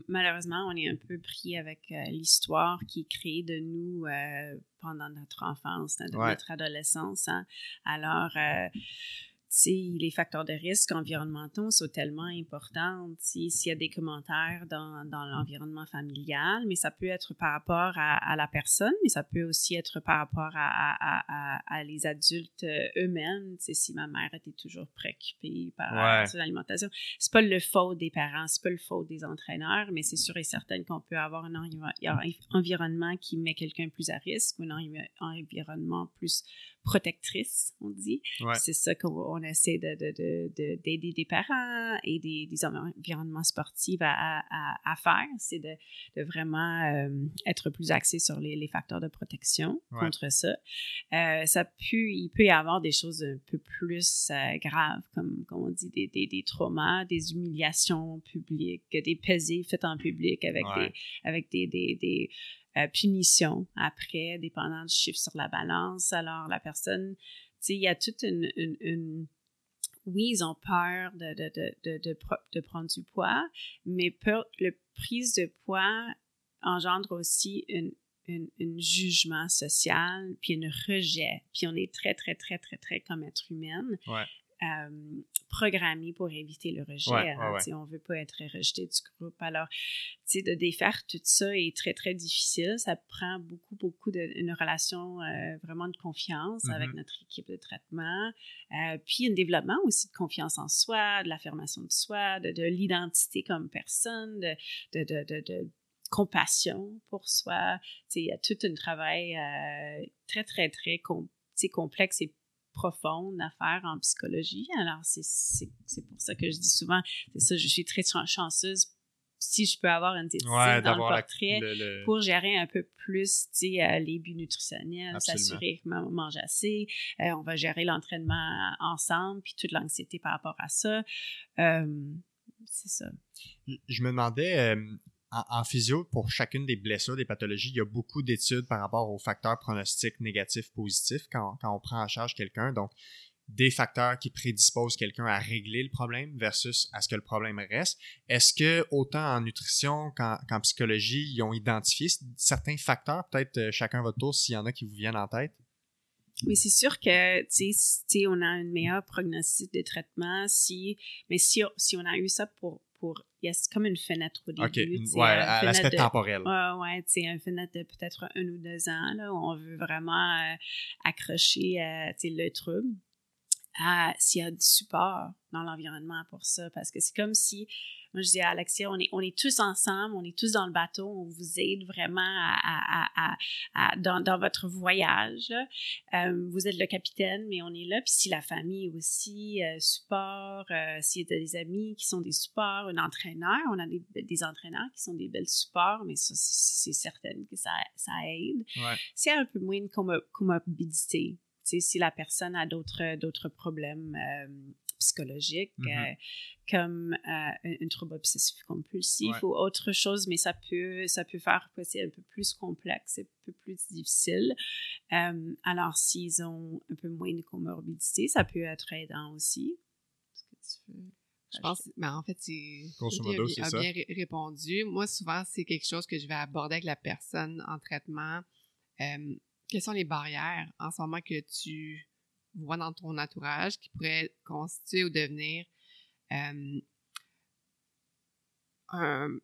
malheureusement, on est un peu pris avec euh, l'histoire qui est créée de nous euh, pendant notre enfance, notre adolescence. Hein. Alors, euh, les facteurs de risque environnementaux sont tellement importants. S'il y a des commentaires dans, dans l'environnement familial, mais ça peut être par rapport à, la personne, mais ça peut aussi être par rapport à, à, à les adultes euh, eux-mêmes. Si ma mère était toujours préoccupée par ouais. l'alimentation, c'est pas le faute des parents, c'est pas le faute des entraîneurs, mais c'est sûr et certain qu'on peut avoir un, environnement qui met quelqu'un plus à risque ou un environnement plus protectrice, on dit. C'est ça qu'on on essaie d'aider de, de, des parents et des, des environnements sportifs à, à, à faire. C'est de, vraiment euh, être plus axé sur les, les facteurs de protection contre ça. Euh, ça peut, il peut y avoir des choses un peu plus euh, graves, comme, comme on dit, des, des, des, traumas, des humiliations publiques, des pesées faites en public avec des, avec des, des euh, punition après, dépendant du chiffre sur la balance. Alors, la personne, tu sais, il y a toute une, une, oui, ils ont peur de, de, de, de, prendre du poids, mais peur, le prise de poids engendre aussi une, un jugement social, puis un rejet. Puis on est très, très, très, très, très comme être humaine. Ouais. Euh, programmé pour éviter le rejet. Ouais, On ne veut pas être rejeté du groupe. Alors, de défaire tout ça est très, très difficile. Ça prend beaucoup, beaucoup de, une relation euh, vraiment de confiance avec mm-hmm. notre équipe de traitement. Euh, puis un développement aussi de confiance en soi, de l'affirmation de soi, de, de l'identité comme personne, de, de, de compassion pour soi. Il y a tout un travail très, très, très complexe et profonde à faire en psychologie. Alors, c'est pour ça que je dis souvent, c'est ça, je suis très chanceuse si je peux avoir une diététicienne ouais, dans le portrait pour gérer un peu plus euh, les buts nutritionnels, s'assurer que je mange assez, euh, on va gérer l'entraînement ensemble, puis toute l'anxiété par rapport à ça. Euh, c'est ça. Je me demandais, en, physio, pour chacune des blessures, des pathologies, il y a beaucoup d'études par rapport aux facteurs pronostiques négatifs, positifs quand, on prend en charge quelqu'un. Donc, des facteurs qui prédisposent quelqu'un à régler le problème versus à ce que le problème reste. Est-ce que autant en nutrition qu'en psychologie, ils ont identifié certains facteurs, peut-être euh, chacun votre tour s'il y en a qui vous viennent en tête? Mais c'est sûr que, tu sais, on a un meilleur prognostic de traitement si, mais si on a eu ça pour pour. Il y a comme une fenêtre au début. OK, ouais, l'aspect temporel. Ouais, ouais, tu sais, une fenêtre de peut-être un ou deux ans, là, où on veut vraiment euh, accrocher, euh, tu sais, le trouble. S'il y a du support dans l'environnement pour ça, parce que c'est comme si moi, je dis à Alexia, on est, on est tous ensemble, on est tous dans le bateau, on vous aide vraiment à, à, dans, dans, votre voyage. Euh, vous êtes le capitaine, mais on est là. Puis si la famille aussi, euh, support, euh, s'il y a des amis qui sont des supports, un entraîneur, on a des, des entraîneurs qui sont des belles supports, mais ça, c'est certain que ça, ça aide. Ouais. C'est un peu moins de comorbidité. Si la personne a d'autres problèmes psychologique, mm-hmm. euh, comme euh, un, trouble obsessif compulsif ou autre chose, mais ça peut, ça peut faire que c'est un peu plus complexe, un peu plus difficile. Euh, alors, s'ils ont un peu moins de comorbidité, ça peut être aidant aussi. Je pense, mais en fait, c'est. a, bien répondu. Moi, souvent, c'est quelque chose que je vais aborder avec la personne en traitement. Quelles sont les barrières en ce moment que tu vois dans ton entourage qui pourrait constituer ou devenir euh, un,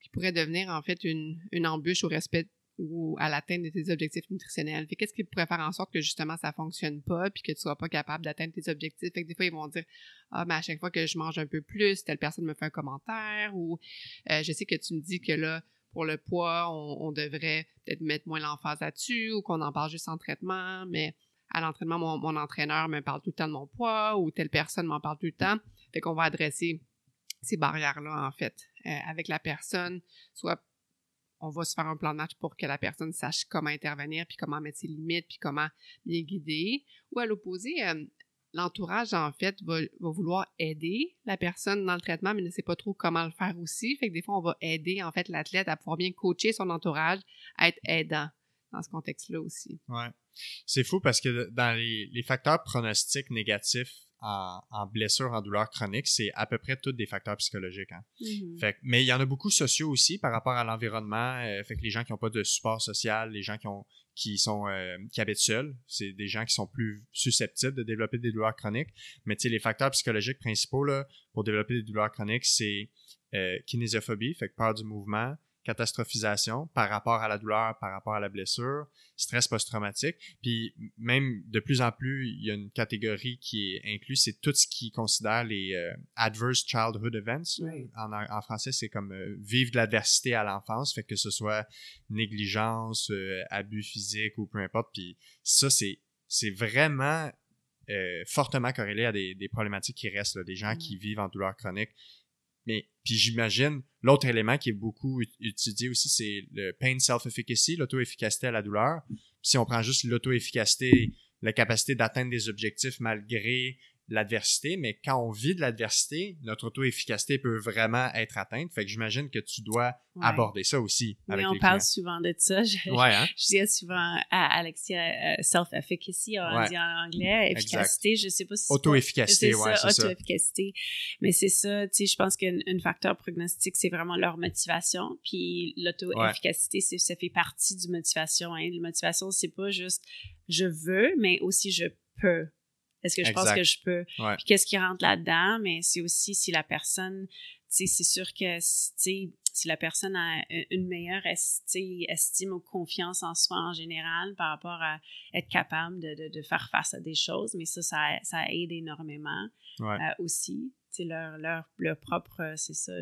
qui pourrait devenir en fait une, une embûche au respect ou à l'atteinte de tes objectifs nutritionnels? Fait qu'est-ce qui pourrait faire en sorte que justement ça fonctionne pas puis que tu sois pas capable d'atteindre tes objectifs? Fait que des fois ils vont dire ah mais à chaque fois que je mange un peu plus, telle personne me fait un commentaire ou euh, je sais que tu me dis que là pour le poids, on, devrait peut-être mettre moins l'emphase là-dessus ou qu'on en parle juste en traitement, mais à l'entraînement, mon, entraîneur me parle tout le temps de mon poids ou telle personne m'en parle tout le temps. Fait qu'on va adresser ces barrières-là, en fait, euh, avec la personne. Soit on va se faire un plan de match pour que la personne sache comment intervenir, puis comment mettre ses limites, puis comment bien guider. Ou à l'opposé, euh, l'entourage, en fait, va, vouloir aider la personne dans le traitement, mais ne sait pas trop comment le faire aussi. Fait que des fois, on va aider, en fait, l'athlète à pouvoir bien coacher son entourage, à être aidant dans ce contexte-là aussi. Ouais. C'est fou parce que dans les, facteurs pronostiques négatifs en, en, blessure, en douleur chronique, c'est à peu près tous des facteurs psychologiques. Hein. Mm-hmm. fait, mais il y en a beaucoup sociaux aussi par rapport à l'environnement. Euh, fait que les gens qui n'ont pas de support social, les gens qui ont qui sont euh, qui habitent seuls, c'est des gens qui sont plus susceptibles de développer des douleurs chroniques. Mais tu sais, les facteurs psychologiques principaux là, pour développer des douleurs chroniques, c'est euh, kinésiophobie, fait que peur du mouvement, catastrophisation par rapport à la douleur, par rapport à la blessure, stress post-traumatique. Puis même de plus en plus, il y a une catégorie qui est inclue, c'est tout ce qui considère les euh, adverse childhood events. En, français, c'est comme euh, vivre de l'adversité à l'enfance, fait que ce soit négligence, euh, abus physique ou peu importe. Puis ça, c'est c'est vraiment fortement corrélé à des, des problématiques qui restent, là, des gens qui vivent en douleur chronique. Mais puis j'imagine l'autre élément qui est beaucoup utilisé aussi, c'est le pain self-efficacy, l'auto-efficacité à la douleur. si on prend juste l'auto-efficacité, la capacité d'atteindre des objectifs malgré l'adversité, mais quand on vit de l'adversité, notre auto-efficacité peut vraiment être atteinte. Fait que j'imagine que tu dois aborder ça aussi avec on parle souvent de ça. Je, ouais, hein? je, dis souvent à Alexia, euh, self-efficacy, on dit en anglais, efficacité, je sais pas si Auto-efficacité, ouais, c'est ça. Auto-efficacité. Mais c'est ça, tu sais, je pense qu'un facteur prognostique, c'est vraiment leur motivation. Puis l'auto-efficacité, ça fait partie du motivation. Hein. La motivation, c'est pas juste je veux, mais aussi je peux. Est-ce que je pense que je peux? Puis qu'est-ce qui rentre là-dedans? Mais c'est aussi si la personne, tu sais, c'est sûr que, tu si la personne a une meilleure estime ou confiance en soi en général par rapport à être capable de, de, faire face à des choses, mais ça, ça, ça aide énormément euh, aussi. Tu sais, leur, leur, leur propre, c'est ça,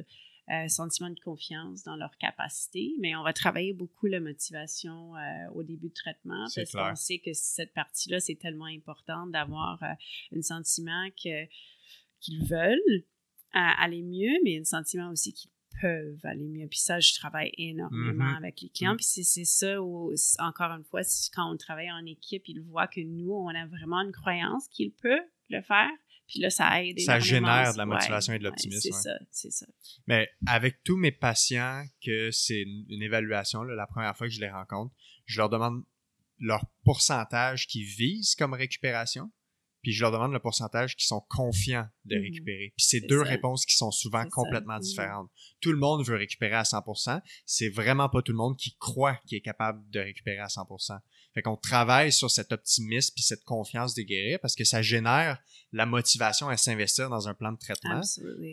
euh, sentiment de confiance dans leur capacité, mais on va travailler beaucoup la motivation euh, au début de traitement parce qu'on sait que cette partie-là, c'est tellement important d'avoir euh, un sentiment que, qu'ils veulent aller mieux, mais un sentiment aussi qu'ils peuvent aller mieux. Puis ça, je travaille énormément mm-hmm. avec les clients. Mm. Puis c'est ça où, encore une fois, quand on travaille en équipe, ils voient que nous, on a vraiment une croyance qu'ils peuvent le faire. Puis là, ça aide. Ça génère de la motivation et de l'optimisme. c'est ça, c'est ça. Mais avec tous mes patients, que c'est une, évaluation, la première fois que je les rencontre, je leur demande leur pourcentage qu'ils visent comme récupération puis je leur demande le pourcentage qui sont confiants de mhm. récupérer. Puis c'est deux réponses qui sont souvent complètement mhm. différentes. Tout le monde veut récupérer à 100%, c'est vraiment pas tout le monde qui croit qu'il est capable de récupérer à 100%. Fait qu'on travaille sur cet optimisme puis cette confiance de guérir parce que ça génère la motivation à s'investir dans un plan de traitement.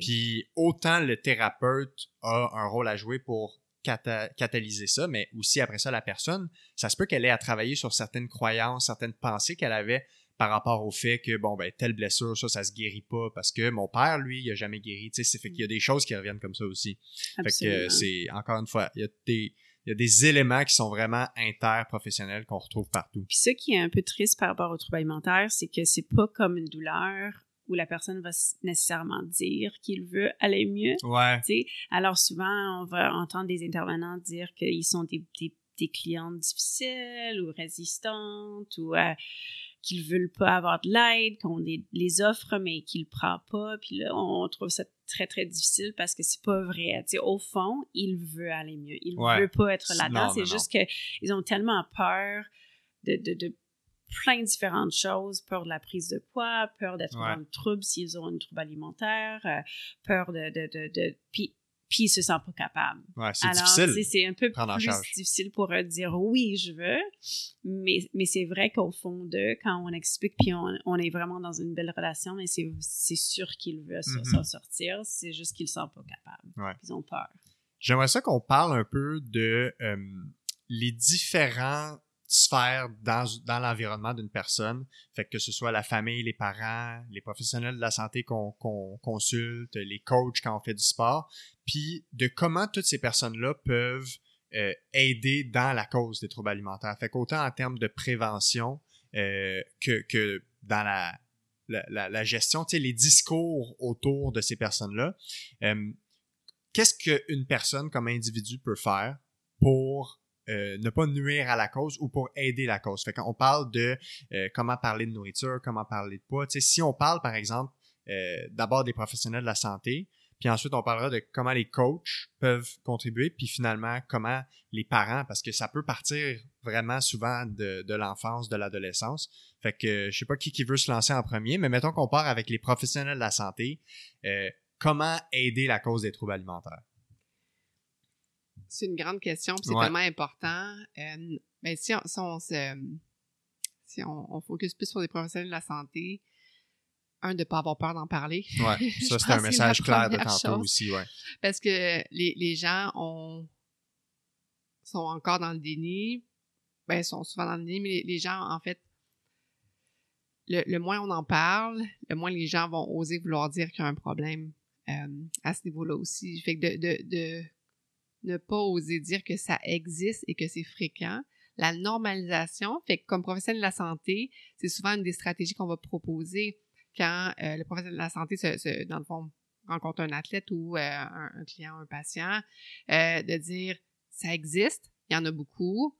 Puis autant le thérapeute a un rôle à jouer pour catalyser ça, mais aussi après ça, la personne, ça se peut qu'elle ait à travailler sur certaines croyances, certaines pensées qu'elle avait par rapport au fait que, bon, ben, telle blessure, ça, ça se guérit pas parce que mon père, lui, il a jamais guéri. Tu sais, c'est fait qu'il y a des choses qui reviennent comme ça aussi. Fait que c'est, encore une fois, il y a des, il y a des éléments qui sont vraiment interprofessionnels qu'on retrouve partout. Puis ce qui est un peu triste par rapport au trouble alimentaire, c'est que c'est pas comme une douleur où la personne va nécessairement dire qu'il veut aller mieux. Ouais. Alors souvent, on va entendre des intervenants dire qu'ils sont des, des, des clientes difficiles ou résistantes ou euh, qu'ils veulent pas avoir de l'aide, qu'on les, offre mais qu'ils le prennent pas. Puis là, on trouve ça très très difficile parce que c'est pas vrai. au fond, il veut aller mieux. Il veut pas être là-dedans. C'est juste qu'ils ont tellement peur de, de, de, plein de différentes choses. Peur de la prise de poids, peur d'être dans le trouble s'ils ont une trouble alimentaire, euh, peur de, de, de, de puis puis ils se sentent pas capables. Ouais, c'est difficile. C'est un peu plus difficile pour eux de dire oui, je veux, mais, mais c'est vrai qu'au fond d'eux, quand on explique, puis on, on, est vraiment dans une belle relation, mais c'est sûr qu'ils veulent mm-hmm. s'en sortir, c'est juste qu'ils ne sont pas capables. Ils ont peur. J'aimerais ça qu'on parle un peu de euh, les différents sphère dans, dans l'environnement d'une personne. Fait que ce soit la famille, les parents, les professionnels de la santé qu'on consulte, les coachs quand on fait du sport, puis de comment toutes ces personnes-là peuvent euh, aider dans la cause des troubles alimentaires. Fait qu'autant en termes de prévention euh, que, que dans la, la, gestion, tu sais, les discours autour de ces personnes-là. Euh, Qu'est-ce qu'une personne comme individu peut faire pour euh, ne pas nuire à la cause ou pour aider la cause. Fait qu'on parle de euh, comment parler de nourriture, comment parler de poids. Si on parle, par exemple, euh, d'abord des professionnels de la santé, puis ensuite on parlera de comment les coachs peuvent contribuer, puis finalement comment les parents, parce que ça peut partir vraiment souvent de, de l'enfance, de l'adolescence. Fait que je sais pas qui, qui veut se lancer en premier, mais mettons qu'on part avec les professionnels de la santé. comment aider la cause des troubles alimentaires? C'est une grande question, c'est tellement important. Euh, ben, si on, si on, si on, focus plus sur les professionnels de la santé, un, de ne pas avoir peur d'en parler. Ouais, ça c'est un message clair de tantôt aussi, ouais. Parce que les, les gens ont, sont encore dans le déni, ben, sont souvent dans le déni, mais les, gens, en fait, le, le, moins on en parle, le moins les gens vont oser vouloir dire qu'il y a un problème euh, à ce niveau-là aussi. Fait que de, de, de ne pas oser dire que ça existe et que c'est fréquent. la normalisation. Fait que comme professionnel de la santé, c'est souvent une des stratégies qu'on va proposer quand euh, le professionnel de la santé, se, dans le fond, rencontre un athlète ou euh, un, client, un patient, euh, de dire ça existe, il y en a beaucoup,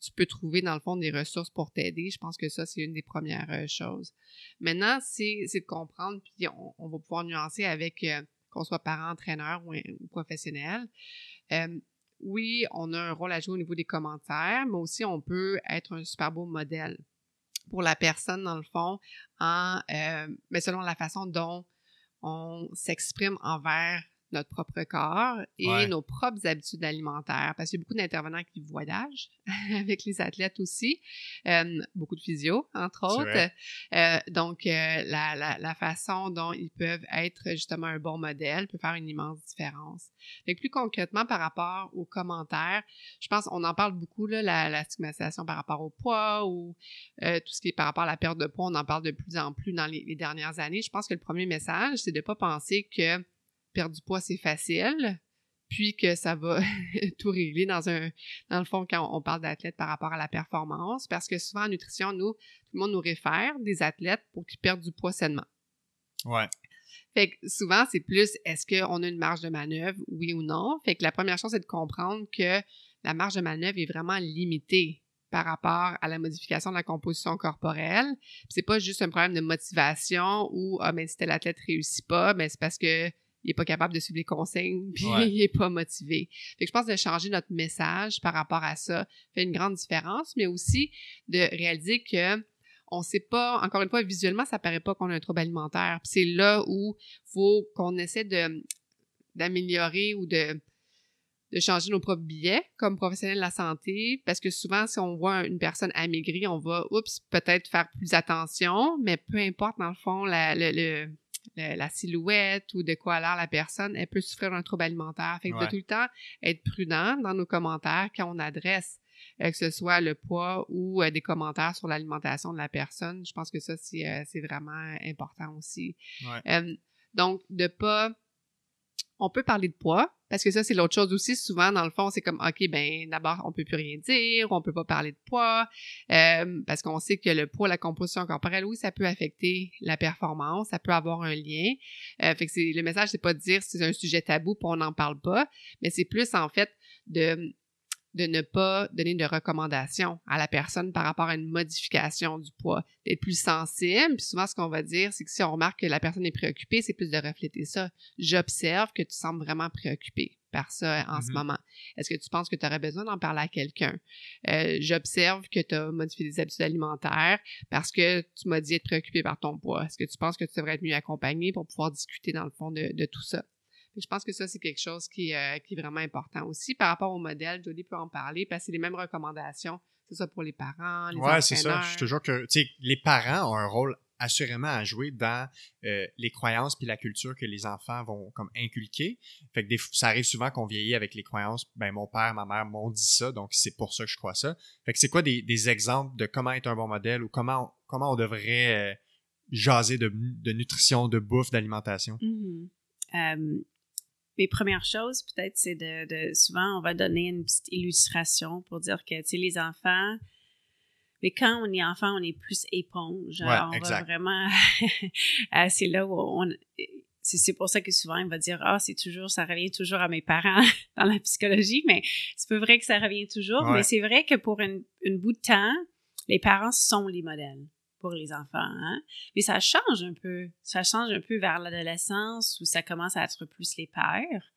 tu peux trouver dans le fond des ressources pour t'aider. Je pense que ça, c'est une des premières choses. Maintenant, c'est de comprendre, puis on, va pouvoir nuancer avec qu'on soit parent, entraîneur ou, professionnel. Euh, oui, on a un rôle à jouer au niveau des commentaires, mais aussi on peut être un super beau modèle pour la personne, dans le fond, en, mais selon la façon dont on s'exprime envers notre propre corps et nos propres habitudes alimentaires. Parce qu'il y a beaucoup d'intervenants qui voyagent avec les athlètes aussi, euh, beaucoup de physio, entre autres. Euh, donc, euh, la, la, la, façon dont ils peuvent être justement un bon modèle peut faire une immense différence. Fait plus concrètement, par rapport aux commentaires, je pense on en parle beaucoup, là, la, la stigmatisation par rapport au poids ou tout ce qui est par rapport à la perte de poids, on en parle de plus en plus dans les, les dernières années. Je pense que le premier message, c'est de pas penser que perdre du poids, c'est facile, puis que ça va tout régler dans un dans le fond quand on parle d'athlètes par rapport à la performance parce que souvent en nutrition nous tout le monde nous réfère des athlètes pour qu'ils perdent du poids sainement. Ouais. Fait que souvent c'est plus est-ce qu'on a une marge de manœuvre oui ou non? Fait que la première chose c'est de comprendre que la marge de manœuvre est vraiment limitée par rapport à la modification de la composition corporelle. C'est pas juste un problème de motivation ou ah mais ben, si tel athlète réussit pas, ben c'est parce que il est pas capable de suivre les consignes, puis il est pas motivé. Fait que je pense de changer notre message par rapport à ça fait une grande différence, mais aussi de réaliser que on sait pas, encore une fois, visuellement, ça paraît pas qu'on a un trouble alimentaire. c'est là où faut qu'on essaie de d'améliorer ou de de changer nos propres billets comme professionnel de la santé, parce que souvent, si on voit une personne amaigrie, on va, oups, peut-être faire plus attention, mais peu importe, dans le fond, la, le la silhouette ou de quoi a l'air la personne, elle peut souffrir d'un trouble alimentaire. Fait que de tout le temps être prudent dans nos commentaires quand on adresse euh, que ce soit le poids ou euh, des commentaires sur l'alimentation de la personne. Je pense que ça, c'est euh, vraiment important aussi. donc, de pas on peut parler de poids, parce que ça, c'est l'autre chose aussi. Souvent, dans le fond, c'est comme, OK, ben d'abord, on peut plus rien dire, on peut pas parler de poids, euh, parce qu'on sait que le poids, la composition corporelle, oui, ça peut affecter la performance, ça peut avoir un lien. Euh, fait que c'est, le message, c'est pas de dire c'est un sujet tabou, puis on n'en parle pas, mais c'est plus, en fait, de de ne pas donner de recommandations à la personne par rapport à une modification du poids, d'être plus sensible. Puis souvent, ce qu'on va dire, c'est que si on remarque que la personne est préoccupée, c'est plus de refléter ça. J'observe que tu sembles vraiment préoccupé par ça en ce mm-hmm. moment. Est-ce que tu penses que tu aurais besoin d'en parler à quelqu'un? Euh, j'observe que tu as modifié des habitudes alimentaires parce que tu m'as dit être préoccupé par ton poids. Est-ce que tu penses que tu devrais être mieux accompagné pour pouvoir discuter dans le fond de tout ça? Je pense que ça, c'est quelque chose qui, euh, qui, est vraiment important aussi. Par rapport au modèle, Jodie peut en parler, parce que c'est les mêmes recommandations. C'est ça pour les parents, les Ouais, c'est ça. Je te jure que les parents ont un rôle assurément à jouer dans euh, les croyances puis la culture que les enfants vont comme inculquer. Fait que des, ça arrive souvent qu'on vieillit avec les croyances, ben mon père, ma mère m'ont dit ça, donc c'est pour ça que je crois ça. Fait que c'est quoi des, des, exemples de comment être un bon modèle ou comment on, comment on devrait euh, jaser de, de, nutrition, de bouffe, d'alimentation? Mm-hmm mes premières choses, peut-être, c'est de, souvent, on va donner une petite illustration pour dire que, tu sais, les enfants, mais quand on est enfant, on est plus éponge. on va vraiment, c'est là où on, c'est pour ça que souvent, il va dire, ah, c'est toujours, ça revient toujours à mes parents dans la psychologie, mais c'est pas vrai que ça revient toujours, mais c'est vrai que pour une, une bout de temps, les parents sont les modèles pour les enfants. Hein? Mais ça change un peu. Ça change un peu vers l'adolescence où ça commence à être plus les pères.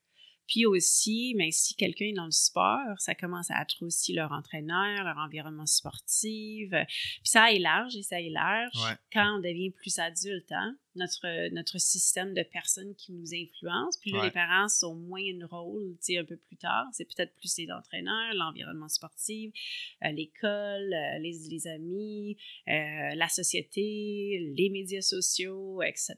Puis aussi, mais si quelqu'un est dans le sport, ça commence à être aussi leur entraîneur, leur environnement sportif. Puis ça élarge et ça élarge quand on devient plus adulte. Hein? Notre, notre système de personnes qui nous influencent. Puis là, les parents sont moins un rôle, tu sais, un peu plus tard. C'est peut-être plus les entraîneurs, l'environnement sportif, euh, l'école, euh, les, les, amis, euh, la société, les médias sociaux, etc.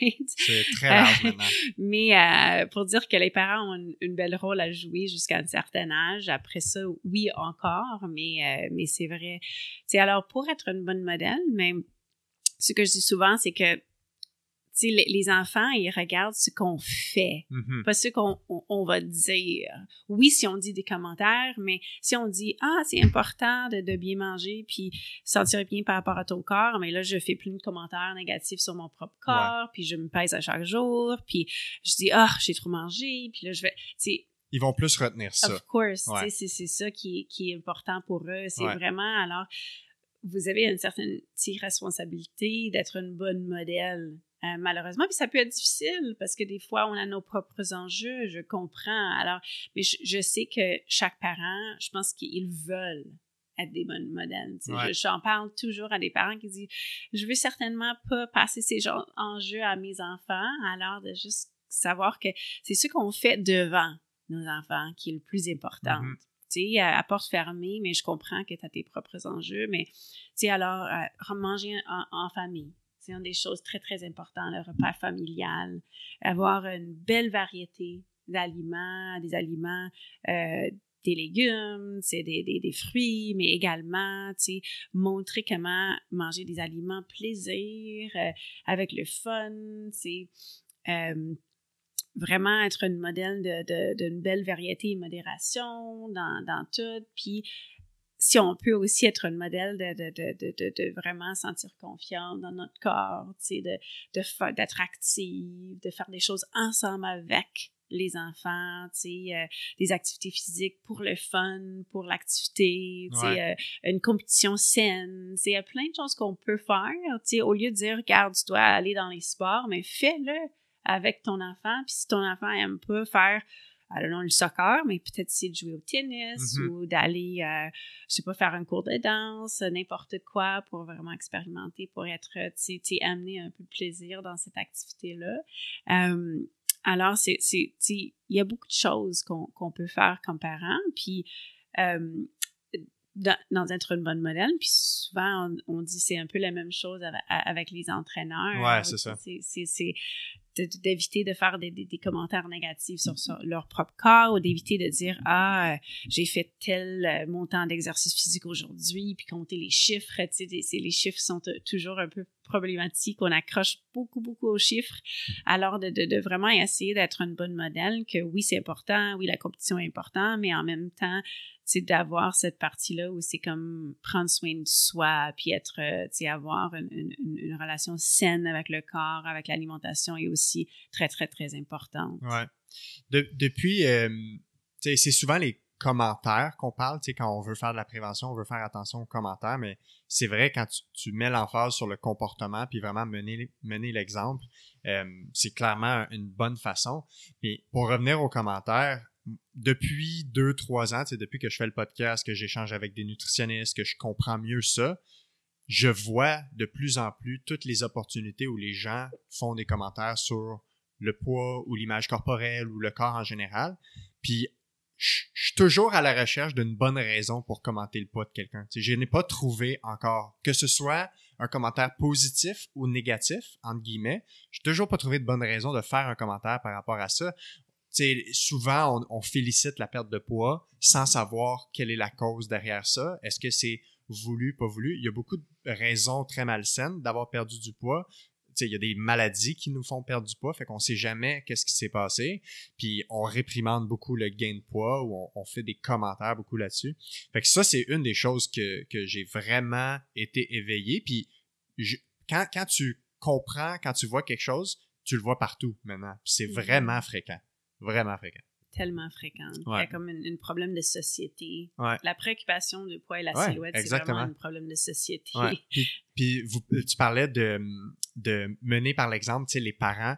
C'est très large maintenant. Mais pour dire que les parents ont une, une belle rôle à jouer jusqu'à un certain âge, après ça, oui, encore, mais, mais c'est vrai. C'est alors pour être une bonne modèle, mais ce que je dis souvent, c'est que les, les, enfants, ils regardent ce qu'on fait, Mhm. pas ce qu'on on, on va dire. Oui, si on dit des commentaires, mais si on dit ah c'est important de, de bien manger puis sentir bien par rapport à ton corps, mais là je fais plus de commentaires négatifs sur mon propre corps, puis je me pèse à chaque jour, puis je dis ah j'ai trop mangé, puis là je vais, tu sais, Ils vont plus retenir ça. Of course, Ouais. c'est ça qui est, qui est important pour eux. C'est Ouais. vraiment, alors, vous avez une certaine responsabilité d'être une bonne modèle, euh, malheureusement. Puis ça peut être difficile parce que des fois, on a nos propres enjeux, je comprends. Alors, mais je, je sais que chaque parent, je pense qu'ils veulent être des bonnes modèles. Ouais. Je- J'en parle toujours à des parents qui disent, je veux certainement pas passer ces enjeux à mes enfants, alors de juste savoir que c'est ce qu'on fait devant nos enfants qui est le plus important. Mhm. Tu sais, à, à porte fermée, mais je comprends que tu as tes propres enjeux. Mais, tu sais, alors, euh, manger en, en famille, des choses très, très importantes, le repas familial. Avoir une belle variété d'aliments, des aliments, euh, des légumes, c'est des, des, des fruits, mais également, montrer comment manger des aliments plaisir, euh, avec le fun, tu. Euh, vraiment être une modèle de- de- d'une belle variété et modération dans, dans tout. Puis, si on peut aussi être une modèle de, de, de, de, de, vraiment sentir confiance dans notre corps, tu sais, de, d'être active, de faire des choses ensemble avec les enfants, tu sais, euh, des activités physiques pour le fun, pour l'activité, tu sais, euh, une compétition saine, tu sais, il y a plein de choses qu'on peut faire, tu sais, au lieu de dire, regarde, tu dois aller dans les sports, mais fais-le avec ton enfant, puis si ton enfant aime pas faire, I don't know, le soccer, mais peut-être c'est de jouer au tennis Mhm. ou d'aller, euh, je sais pas, faire un cours de danse, n'importe quoi pour vraiment expérimenter, pour être, tu sais, tu sais, amener un peu de plaisir dans cette activité-là. Euh, alors, c'est, c'est, tu sais, il y a beaucoup de choses qu'on, qu'on peut faire comme parents, puis euh, dans, dans être une bonne modèle, puis souvent, on, on dit c'est un peu la même chose avec, avec les entraîneurs. Ouais, c'est ça. C'est, d'éviter de faire des, commentaires négatifs sur, leur propre corps ou d'éviter de dire ah euh, j'ai fait tel euh, montant d'exercice physique aujourd'hui puis compter les chiffres tu sais les chiffres sont euh, toujours un peu problématiques. On accroche beaucoup beaucoup aux chiffres. Alors de, vraiment essayer d'être une bonne modèle que oui c'est important oui la compétition est importante mais en même temps c'est d'avoir cette partie-là où c'est comme prendre soin de soi, puis être, tu sais, avoir une, une, relation saine avec le corps, avec l'alimentation est aussi très, très, très importante. Ouais. De- depuis, euh, c'est souvent les commentaires qu'on parle, quand on veut faire de la prévention, on veut faire attention aux commentaires, mais c'est vrai quand tu, mets l'emphase sur le comportement puis vraiment mener, mener l'exemple, euh, c'est clairement une bonne façon. Mais pour revenir aux commentaires, depuis deux, trois ans, depuis que je fais le podcast, que j'échange avec des nutritionnistes, que je comprends mieux ça, je vois de plus en plus toutes les opportunités où les gens font des commentaires sur le poids ou l'image corporelle ou le corps en général. Puis je suis toujours à la recherche d'une bonne raison pour commenter le poids de quelqu'un. Je n'ai pas trouvé encore que ce soit un commentaire positif ou négatif entre guillemets. Je n'ai toujours pas trouvé de bonne raison de faire un commentaire par rapport à ça. Souvent, on, on félicite la perte de poids sans savoir quelle est la cause derrière ça. Est-ce que c'est voulu, pas voulu? Il y a beaucoup de raisons très malsaines d'avoir perdu du poids. Il y a des maladies qui nous font perdre du poids, fait qu'on sait jamais qu'est-ce qui s'est passé. Puis on réprimande beaucoup le gain de poids ou on, on fait des commentaires beaucoup là-dessus. Fait que ça, c'est une des choses que, que j'ai vraiment été éveillé. Puis je- quand, quand tu comprends, quand tu vois quelque chose, tu le vois partout maintenant. Puis c'est vraiment fréquent. Vraiment fréquent. Tellement fréquente. Il y a comme un problème de société. Ouais. La préoccupation du poids et la Ouais, silhouette, c'est vraiment un problème de société. Puis, puis vous, tu parlais de, de mener par l'exemple, tu sais, les parents.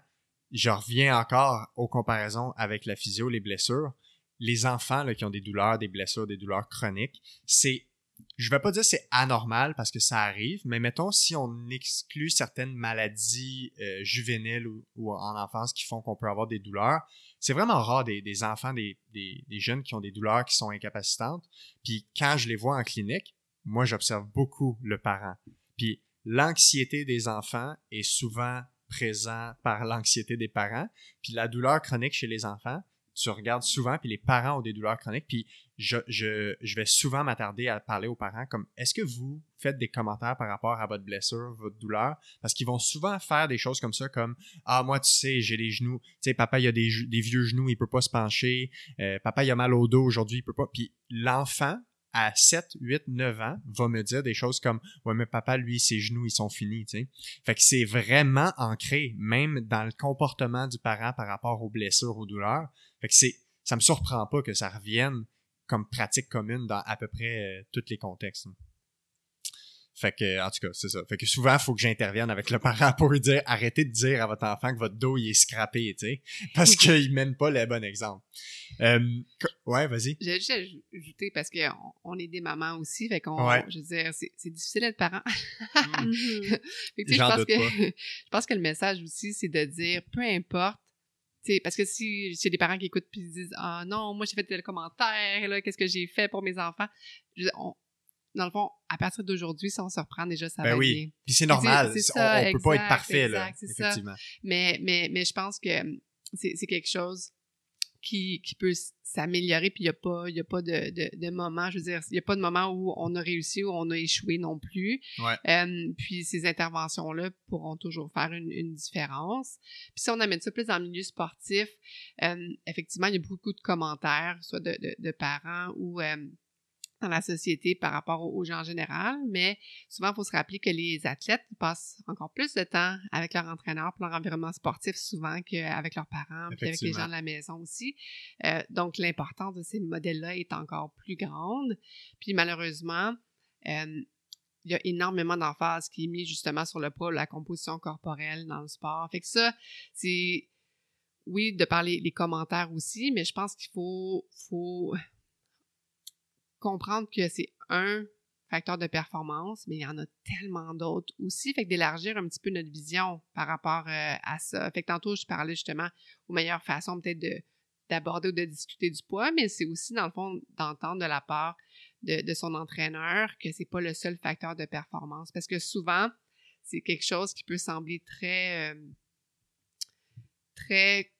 Je reviens encore aux comparaisons avec la physio, les blessures. Les enfants là, qui ont des douleurs, des blessures, des douleurs chroniques, c'est, je vais pas dire c'est anormal parce que ça arrive, mais mettons si on exclut certaines maladies euh, juvéniles ou, en enfance qui font qu'on peut avoir des douleurs, c'est vraiment rare des, enfants, des, des, des jeunes qui ont des douleurs qui sont incapacitantes. Puis quand je les vois en clinique, moi j'observe beaucoup le parent. Puis l'anxiété des enfants est souvent présent par l'anxiété des parents. Puis la douleur chronique chez les enfants, tu regardes souvent, puis les parents ont des douleurs chroniques, puis je, je, je vais souvent m'attarder à parler aux parents comme est-ce que vous faites des commentaires par rapport à votre blessure, votre douleur? Parce qu'ils vont souvent faire des choses comme ça, comme Ah, moi, tu sais, j'ai les genoux, tu sais, papa, il a des, vieux genoux, il peut pas se pencher, euh, papa, il a mal au dos aujourd'hui, il peut pas. Puis l'enfant, à 7, 8, 9 ans, va me dire des choses comme Ouais, mais papa, lui, ses genoux, ils sont finis, sais. Fait que c'est vraiment ancré, même dans le comportement du parent par rapport aux blessures, aux douleurs. Fait que c'est, ça me surprend pas que ça revienne comme pratique commune dans à peu près euh, tous les contextes. Fait que, en tout cas, c'est ça. Fait que souvent, il faut que j'intervienne avec le parent pour lui dire arrêtez de dire à votre enfant que votre dos il est scrappé, tu sais, parce qu'il mène pas le bon exemple. Euh, ouais, vas-y. J'ai juste ajouté parce qu'on on est des mamans aussi, fait qu'on, je veux dire, c'est difficile d'être parent. Mm. fait que, je pense que je pense que le message aussi, c'est de dire peu importe T'sais, parce que si j'ai des parents qui écoutent puis disent ah non moi j'ai fait tel commentaire là qu'est-ce que j'ai fait pour mes enfants? On, dans le fond, à partir d'aujourd'hui, si on se reprend déjà, ça ben va oui. bien. Puis c'est normal. on, ne peut pas être parfait, là. Effectivement. Mais, mais, mais je pense que c'est quelque chose qui, qui peut s'améliorer, puis il n'y a pas, y a pas de, de, de, moment, je veux dire, il n'y a pas de moment où on a réussi ou on a échoué non plus. Ouais. Hum, puis ces interventions-là pourront toujours faire une, une, différence. Puis si on amène ça plus dans le milieu sportif, hum, effectivement, il y a beaucoup de commentaires, soit de, de parents ou dans la société par rapport aux gens en général, mais souvent, il faut se rappeler que les athlètes passent encore plus de temps avec leur entraîneur pour leur environnement sportif souvent qu'avec leurs parents, puis avec les gens de la maison aussi. Euh, donc, l'importance de ces modèles-là est encore plus grande. Puis malheureusement, euh, il y a énormément d'emphase qui est mis justement sur le poids, la composition corporelle dans le sport. Fait que ça, c'est oui, de parler les commentaires aussi, mais je pense qu'il faut, faut comprendre que c'est un facteur de performance, mais il y en a tellement d'autres aussi. Fait que d'élargir un petit peu notre vision par rapport euh, à ça. Fait que tantôt, je parlais justement aux meilleures façons peut-être de, d'aborder ou de discuter du poids, mais c'est aussi, dans le fond, d'entendre de la part de, son entraîneur que c'est pas le seul facteur de performance. Parce que souvent, c'est quelque chose qui peut sembler très, euh, très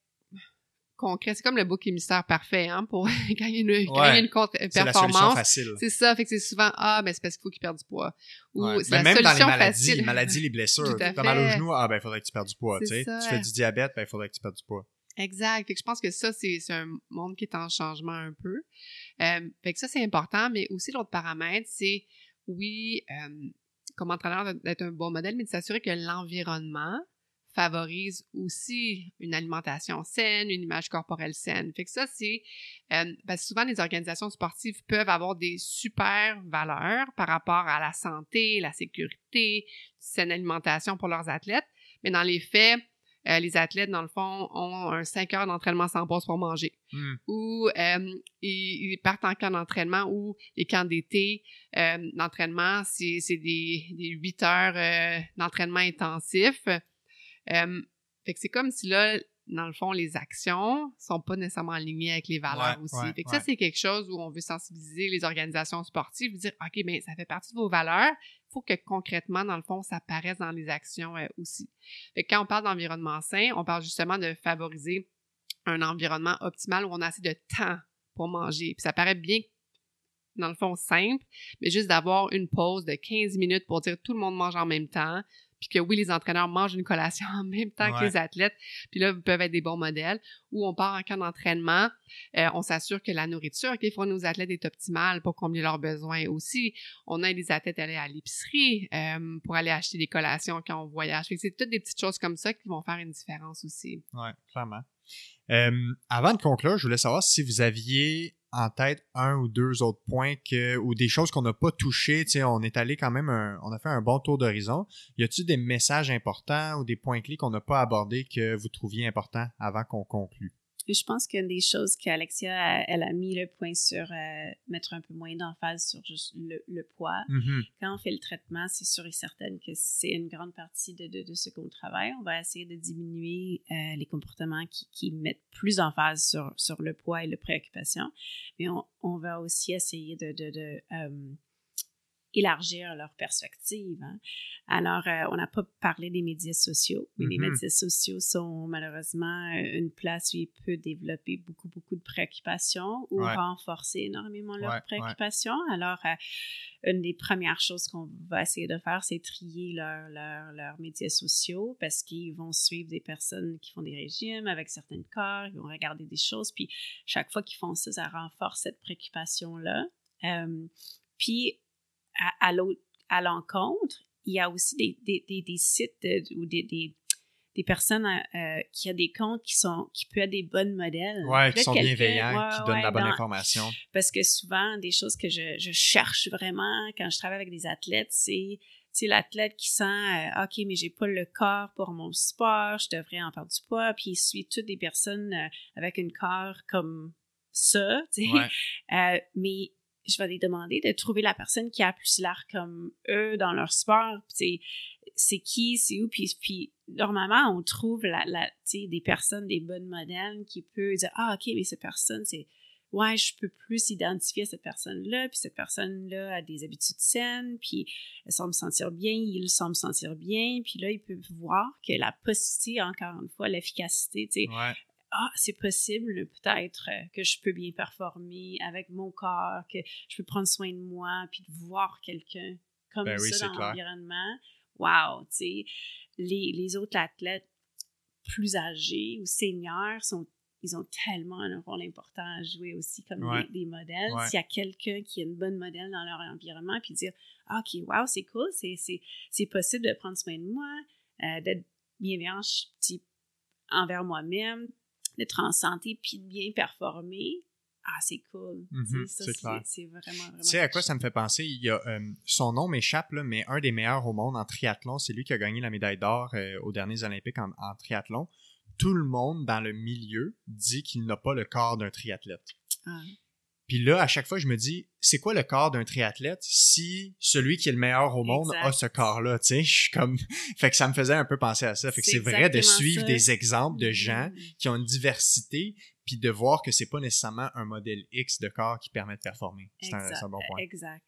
concret. C'est comme le bouc émissaire parfait, hein, pour gagner une, gagner une contre-performance. C'est ça, fait que c'est souvent, ah, ben, c'est parce qu'il faut qu'il perde du poids. Ou c'est la même solution dans les maladies, facile. les maladies, les blessures. T'as mal au genou, ah, ben, il faudrait que tu perdes du poids, tu sais. Tu fais du diabète, ben, il faudrait que tu perdes du poids. Exact. Fait que je pense que ça, c'est un monde qui est en changement un peu. Euh, fait que ça, c'est important, mais aussi l'autre paramètre, c'est, oui, euh, comme entraîneur, d'être un bon modèle, mais de s'assurer que l'environnement favorise aussi une alimentation saine, une image corporelle saine. Fait que ça, c'est euh, parce que souvent les organisations sportives peuvent avoir des super valeurs par rapport à la santé, la sécurité, saine alimentation pour leurs athlètes, mais dans les faits, euh, les athlètes, dans le fond, ont un 5 heures d'entraînement sans pause pour manger. Hmm. Ou euh, ils, partent en camp d'entraînement ou les camps d'été d'entraînement, c'est des, des 8 heures d'entraînement intensif fait que c'est comme si là, dans le fond, les actions sont pas nécessairement alignées avec les valeurs aussi. fait que ça, c'est quelque chose où on veut sensibiliser les organisations sportives, dire, OK, mais ça fait partie de vos valeurs. Il faut que concrètement, dans le fond, ça apparaisse dans les actions euh, aussi. Fait que quand on parle d'environnement sain, on parle justement de favoriser un environnement optimal où on a assez de temps pour manger. Puis ça paraît bien dans le fond simple, mais juste d'avoir une pause de 15 minutes pour dire tout le monde mange en même temps, puis que oui, les entraîneurs mangent une collation en même temps que les athlètes, puis là, peuvent être des bons modèles. Ou on part en camp d'entraînement, euh, on s'assure que la nourriture qu'ils font nos athlètes est optimale pour combler leurs besoins aussi. On aide les athlètes à aller à l'épicerie euh, pour aller acheter des collations quand on voyage. c'est toutes des petites choses comme ça qui vont faire une différence aussi. Oui, clairement. Euh, avant de conclure, je voulais savoir si vous aviez en tête un ou deux autres points que, ou des choses qu'on n'a pas touchées. Tu sais, on est allé quand même, on a fait un bon tour d'horizon. Y a-t-il des messages importants ou des points clés qu'on n'a pas abordés que vous trouviez importants avant qu'on conclue? Je pense qu'une des choses qu'Alexia, elle a mis le point sur euh, mettre un peu moins d'emphase sur juste le, poids. Mm-hmm. Quand on fait le traitement, c'est sûr et certain que c'est une grande partie de, de, ce qu'on travaille. On va essayer de diminuer euh, les comportements qui, qui, mettent plus d'emphase sur, sur le poids et la préoccupation. Mais on, on va aussi essayer de, de euh, élargir leur perspective. Hein. Alors, euh, on n'a pas parlé des médias sociaux, mais les Mhm. médias sociaux sont malheureusement euh, une place où ils peuvent développer beaucoup, beaucoup de préoccupations ou Ouais. renforcer énormément leurs Ouais, ouais. préoccupations. Alors, euh, une des premières choses qu'on va essayer de faire, c'est trier leurs leurs- leurs médias sociaux parce qu'ils vont suivre des personnes qui font des régimes avec certains corps, ils vont regarder des choses, puis chaque fois qu'ils font ça, ça renforce cette préoccupation-là. Euh, puis, à, à l'encontre, il y a aussi des, des, des, des sites de- ou des, des, des personnes euh, qui ont des comptes qui sont qui peuvent être des bonnes modèles. Puis qui sont bienveillants, ouais, qui donnent ouais, la bonne dans- information. parce que souvent, des choses que je, je cherche vraiment quand je travaille avec des athlètes, c'est tu sais, l'athlète qui sent euh, OK, mais j'ai pas le corps pour mon sport, je devrais en perdre du poids, puis il suit toutes des personnes euh, avec un corps comme ça, tu sais. Ouais. Euh, mais je vais les demander de trouver la personne qui a plus l'air comme eux dans leur sport. Sais, c'est qui, c'est où, puis, puis normalement, on trouve la, la, des personnes, des bonnes modèles qui peuvent dire Ah, OK, mais cette personne, c'est ouais, je peux plus identifier cette personne-là, puis cette personne-là a des habitudes saines, puis elle semble se sentir bien, il semble se sentir bien, puis là, ils peuvent voir que la possibilité, encore une fois, l'efficacité, tu. Ah, c'est possible peut-être euh, que je peux bien performer avec mon corps, que je peux prendre soin de moi, puis de voir quelqu'un comme Ben oui, ça dans l'environnement. Wow, tu sais, les, les autres athlètes plus âgés ou seniors sont ils ont tellement un rôle important à jouer aussi comme Ouais. des, des modèles. Ouais. S'il y a quelqu'un qui est une bonne modèle dans leur environnement, puis dire ah, OK, wow, c'est cool, c'est, possible de prendre soin de moi, euh, d'être bienveillant envers moi-même, d'être en santé, puis de bien performer. Ah, c'est cool. Mhm, ça, c'est clair. c'est vraiment, vraiment. Tu sais à quoi ça me fait penser? Il y a, euh, son nom m'échappe, mais un des meilleurs au monde en triathlon, c'est lui qui a gagné la médaille d'or euh, aux derniers Olympiques en, en triathlon. Tout le monde dans le milieu dit qu'il n'a pas le corps d'un triathlète. Ah. Puis là, à chaque fois, je me dis, c'est quoi le corps d'un triathlète si celui qui est le meilleur au monde Exact. a ce corps-là, tu sais? Je suis comme... fait que ça me faisait un peu penser à ça. Fait que C'est vrai de suivre ça. des exemples de gens Mhm. qui ont une diversité, puis de voir que c'est pas nécessairement un modèle X de corps qui permet de performer. C'est un, un bon point. Exact.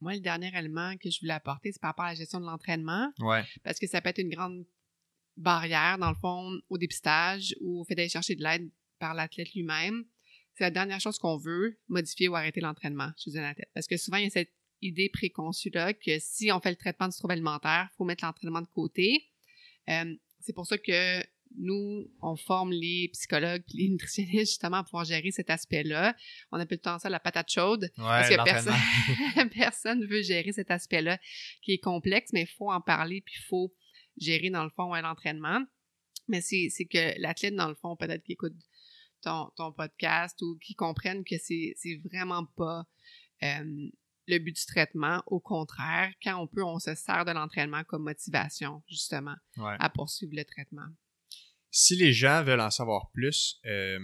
Moi, le dernier élément que je voulais apporter, c'est par rapport à la gestion de l'entraînement, Ouais. parce que ça peut être une grande barrière, dans le fond, au dépistage ou au fait d'aller chercher de l'aide par l'athlète lui-même. C'est la dernière chose qu'on veut, modifier ou arrêter l'entraînement chez un athlète. Parce que souvent, il y a cette idée préconçue-là que si on fait le traitement du trouble alimentaire, il faut mettre l'entraînement de côté. Euh, c'est pour ça que nous, on forme les psychologues et les nutritionnistes justement pour pouvoir gérer cet aspect-là. On appelle tout le temps ça la patate chaude. Parce Ouais, que personne personne veut gérer cet aspect-là qui est complexe, mais il faut en parler, puis il faut gérer, dans le fond, ouais, l'entraînement. Mais c'est c'est que l'athlète, dans le fond, peut-être qu'il écoute ton, ton podcast ou qui comprenne que c'est c'est vraiment pas euh, le but du traitement. Au contraire, quand on peut, on se sert de l'entraînement comme motivation, justement, Ouais. à poursuivre le traitement. Si les gens veulent en savoir plus, euh,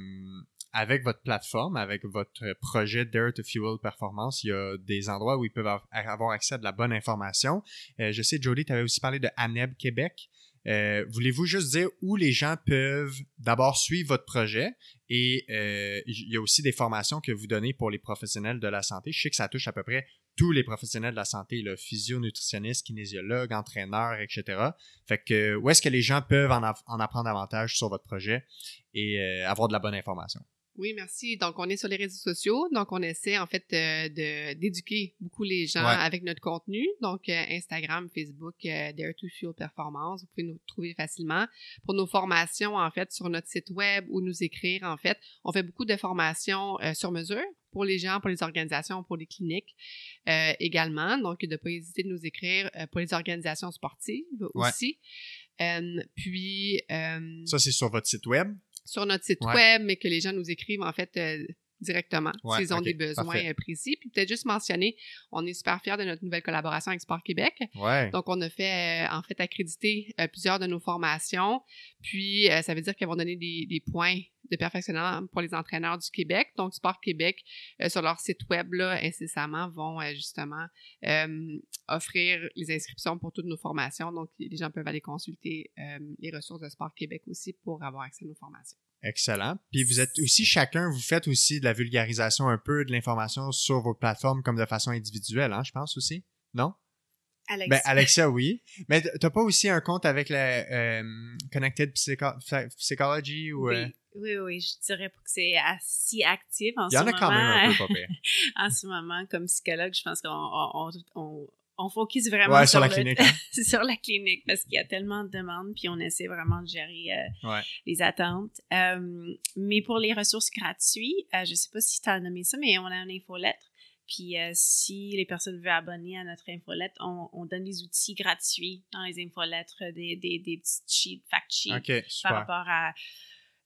avec votre plateforme, avec votre projet Dare to Fuel Performance, il y a des endroits où ils peuvent av- avoir accès à de la bonne information. Euh, je sais, Jody, tu avais aussi parlé de ANEB Québec. Euh, Voulez-vous juste dire où les gens peuvent d'abord suivre votre projet? Et euh, il y a aussi des formations que vous donnez pour les professionnels de la santé. Je sais que ça touche à peu près tous les professionnels de la santé, là, physio, nutritionniste, kinésiologue, entraîneur, etc. Fait que où est-ce que les gens peuvent en apprendre davantage sur votre projet et euh, avoir de la bonne information? Oui, merci. Donc, on est sur les réseaux sociaux. Donc, on essaie, en fait, euh, de d'éduquer beaucoup les gens Ouais. avec notre contenu. Donc, euh, Instagram, Facebook, euh, Dare to Fuel Performance. Vous pouvez nous trouver facilement. Pour nos formations, en fait, sur notre site web ou nous écrire, en fait, on fait beaucoup de formations sur mesure pour les gens, pour les organisations, pour les cliniques également. Donc, de ne pas hésiter de nous écrire pour les organisations sportives Ouais. aussi. Puis, Ça, c'est sur votre site web? Sur notre site Ouais. web, mais que les gens nous écrivent en fait euh, directement Ouais, s'ils ont des besoins parfait. précis. Puis peut-être juste mentionner, on est super fiers de notre nouvelle collaboration avec Sport Québec. Ouais. Donc, on a fait, euh, en fait, accréditer euh, plusieurs de nos formations. Puis, euh, ça veut dire qu'elles vont donner des, des points de perfectionnement pour les entraîneurs du Québec. Donc, Sport Québec, euh, sur leur site web, là, incessamment, vont euh, justement euh, offrir les inscriptions pour toutes nos formations. Donc, les gens peuvent aller consulter les ressources de Sport Québec aussi pour avoir accès à nos formations. Excellent. Puis vous êtes aussi chacun, vous faites aussi de la vulgarisation un peu de l'information sur vos plateformes comme de façon individuelle, hein, je pense aussi. Non? Alex. Ben, Alexia, oui. Mais t'as pas aussi un compte avec la euh, Connected Psycho- Psychology ou. euh, oui, oui, oui, je dirais pas que c'est si actif en Il y ce en a moment. quand même un peu, pas pire. en ce moment, comme psychologue, je pense qu'on on, on, on focus vraiment Ouais, sur la le- clinique. hein. sur la clinique parce qu'il y a tellement de demandes, puis on essaie vraiment de gérer euh, Ouais. les attentes. Euh, mais pour les ressources gratuites, euh, je sais pas si tu as nommé ça, mais on a une infolettre. Puis si les personnes veulent abonner à notre infolettre, on, on donne des outils gratuits dans les infolettres, des, des, des petites sheets, fact sheets par rapport à,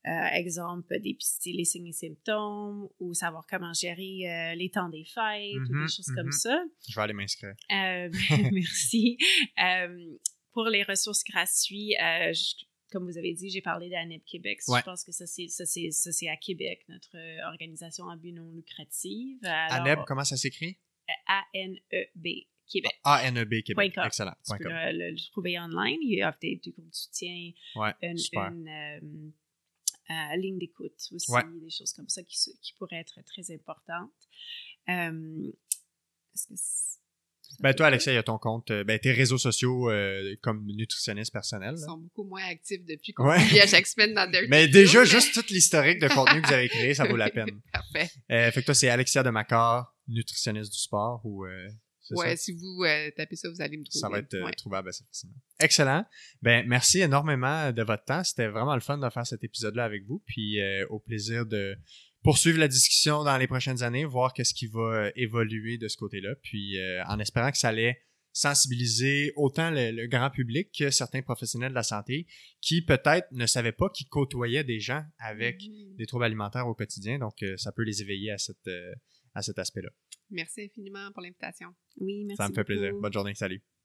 euh, exemple, dépister les signes et symptômes ou savoir comment gérer euh, les temps des fêtes ou des choses comme mhm. ça. Je vais aller m'inscrire. Euh, merci. Euh, pour les ressources gratuites, je- comme vous avez dit, j'ai parlé d'ANEB Québec. Ouais. Je pense que ça, c'est, à Québec, notre organisation à but non lucratif. ANEB, comment ça s'écrit? A-N-E-B Québec. A-N-E-B E Québec. Point com. Excellent. Tu peux le, le trouver online. Il y a des, des groupes de soutien, Ouais, une, super. une, euh, ligne d'écoute aussi, Ouais. des choses comme ça qui, pourraient être très importantes. Euh, est-ce que c'est- ça Ben toi, le Alexia, il y a ton compte, euh, ben tes réseaux sociaux euh, comme nutritionniste personnel. Ils sont beaucoup moins actifs depuis qu'on Ouais. publie à chaque semaine dans Dirty Mais déjà, mais- juste tout l'historique de contenu que vous avez créé, ça vaut la peine. Parfait. Euh, fait que toi, c'est Alexia de Macor, nutritionniste du sport ou euh, Ouais, ça? si vous euh, tapez ça, vous allez me trouver. Ça va être euh, Ouais. trouvable assez facilement. Excellent. Ben, merci énormément de votre temps. C'était vraiment le fun de faire cet épisode-là avec vous. Puis euh, au plaisir de poursuivre la discussion dans les prochaines années, voir qu'est-ce qui va évoluer de ce côté-là. Puis en espérant que ça allait sensibiliser autant le, le grand public que certains professionnels de la santé qui peut-être ne savaient pas qu'ils côtoyaient des gens avec Mhm. des troubles alimentaires au quotidien. Donc, euh, ça peut les éveiller à, cette, euh, à cet aspect-là. Merci infiniment pour l'invitation. Oui, merci Ça me fait plaisir. Bonne journée. Salut.